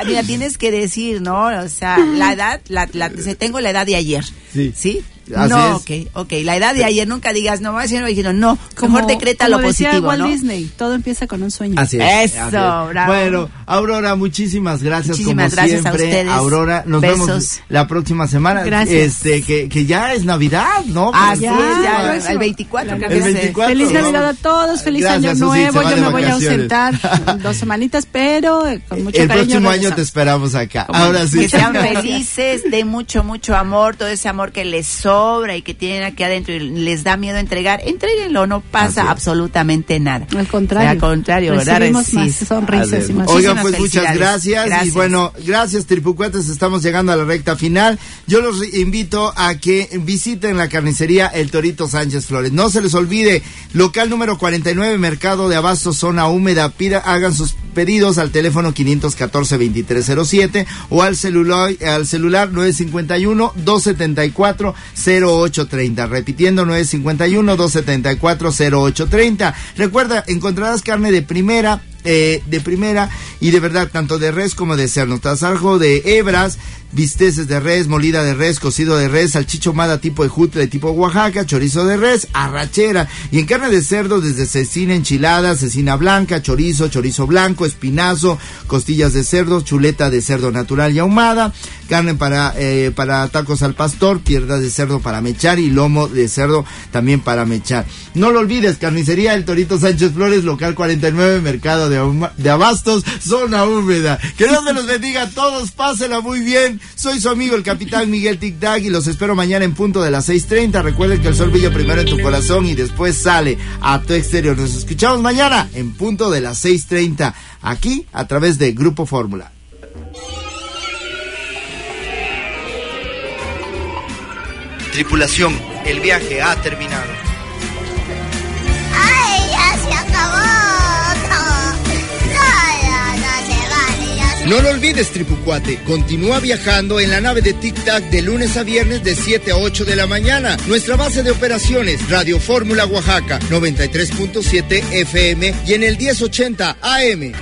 [SPEAKER 6] mira, tienes que decir, ¿no? O sea, la edad, la, la, tengo la edad de ayer,
[SPEAKER 2] Sí.
[SPEAKER 6] ¿sí?
[SPEAKER 2] Así
[SPEAKER 6] no,
[SPEAKER 2] es.
[SPEAKER 6] ok, ok. La edad de ayer, nunca digas, no, va a ser no, no.
[SPEAKER 4] Como-
[SPEAKER 6] Mejor decreta
[SPEAKER 4] como
[SPEAKER 6] lo
[SPEAKER 4] decía
[SPEAKER 6] positivo,
[SPEAKER 4] Walt
[SPEAKER 6] ¿no?
[SPEAKER 4] Disney, todo empieza con un sueño.
[SPEAKER 2] Así es.
[SPEAKER 6] Eso,
[SPEAKER 2] así es.
[SPEAKER 6] bravo.
[SPEAKER 2] Bueno, Aurora, muchísimas gracias
[SPEAKER 6] Muchísimas
[SPEAKER 2] como
[SPEAKER 6] gracias a
[SPEAKER 2] siempre.
[SPEAKER 6] ustedes.
[SPEAKER 2] Aurora, nos
[SPEAKER 6] Besos.
[SPEAKER 2] vemos la próxima semana.
[SPEAKER 4] Gracias.
[SPEAKER 2] Este, que, que ya es Navidad, ¿no?
[SPEAKER 6] Así
[SPEAKER 4] Ya,
[SPEAKER 6] es, ya,
[SPEAKER 4] próximo.
[SPEAKER 6] el 24.
[SPEAKER 4] El
[SPEAKER 6] creo que es, eh,
[SPEAKER 2] 24.
[SPEAKER 4] Feliz
[SPEAKER 2] ¿no?
[SPEAKER 4] Navidad a todos, feliz
[SPEAKER 2] Gracias,
[SPEAKER 4] año nuevo. Yo me voy a ausentar dos semanitas, pero eh, con mucho
[SPEAKER 2] El
[SPEAKER 4] cariño.
[SPEAKER 2] próximo año te esperamos acá. Ahora sí.
[SPEAKER 6] Que sean [laughs] felices, de mucho, mucho amor, todo ese amor que les sobra y que tienen aquí adentro y les da miedo entregar, entréguenlo, no pasa absolutamente nada.
[SPEAKER 4] Al contrario.
[SPEAKER 6] Al contrario, ¿verdad?
[SPEAKER 4] Recibimos más sonrisas y más.
[SPEAKER 2] Oigan, pues muchas gracias. Y bueno, gracias Tripucuates, estamos llegando a la recta final. Yo los invito a que visiten la carnicería El Torito Sánchez Flores. No se les olvide, local número 49, Mercado de Abasto, zona húmeda. Pida, hagan sus pedidos al teléfono 514-2307 o al celular, al celular 951-274-0830. Repitiendo, 951-274-0830. Recuerda, encontrarás carne de primera, eh, de primera y de verdad, tanto de res como de cerdo. Tasajo de hebras, bisteces de res, molida de res, cocido de res, salchicho mada tipo de de tipo Oaxaca, chorizo de res, arrachera. Y en carne de cerdo, desde cecina enchilada, cecina blanca, chorizo, chorizo blanco, espinazo, costillas de cerdo, chuleta de cerdo natural y ahumada, carne para, eh, para tacos al pastor, piernas de cerdo para mechar y lomo de cerdo también para mechar. No lo olvides, carnicería El Torito Sánchez Flores, local 49, mercado de, de Abastos, zona húmeda. Que Dios me los bendiga a todos, pásela muy bien. Soy su amigo el capitán Miguel Tic Tac y los espero mañana en punto de las 6.30. Recuerden que el sol brilla primero en tu corazón y después sale a tu exterior. Nos escuchamos mañana en punto de las 6.30, aquí a través de Grupo Fórmula. Tripulación, el viaje ha terminado. No lo olvides, Tripucuate. Continúa viajando en la nave de Tic Tac de lunes a viernes de 7 a 8 de la mañana. Nuestra base de operaciones, Radio Fórmula Oaxaca, 93.7 FM y en el 1080 AM.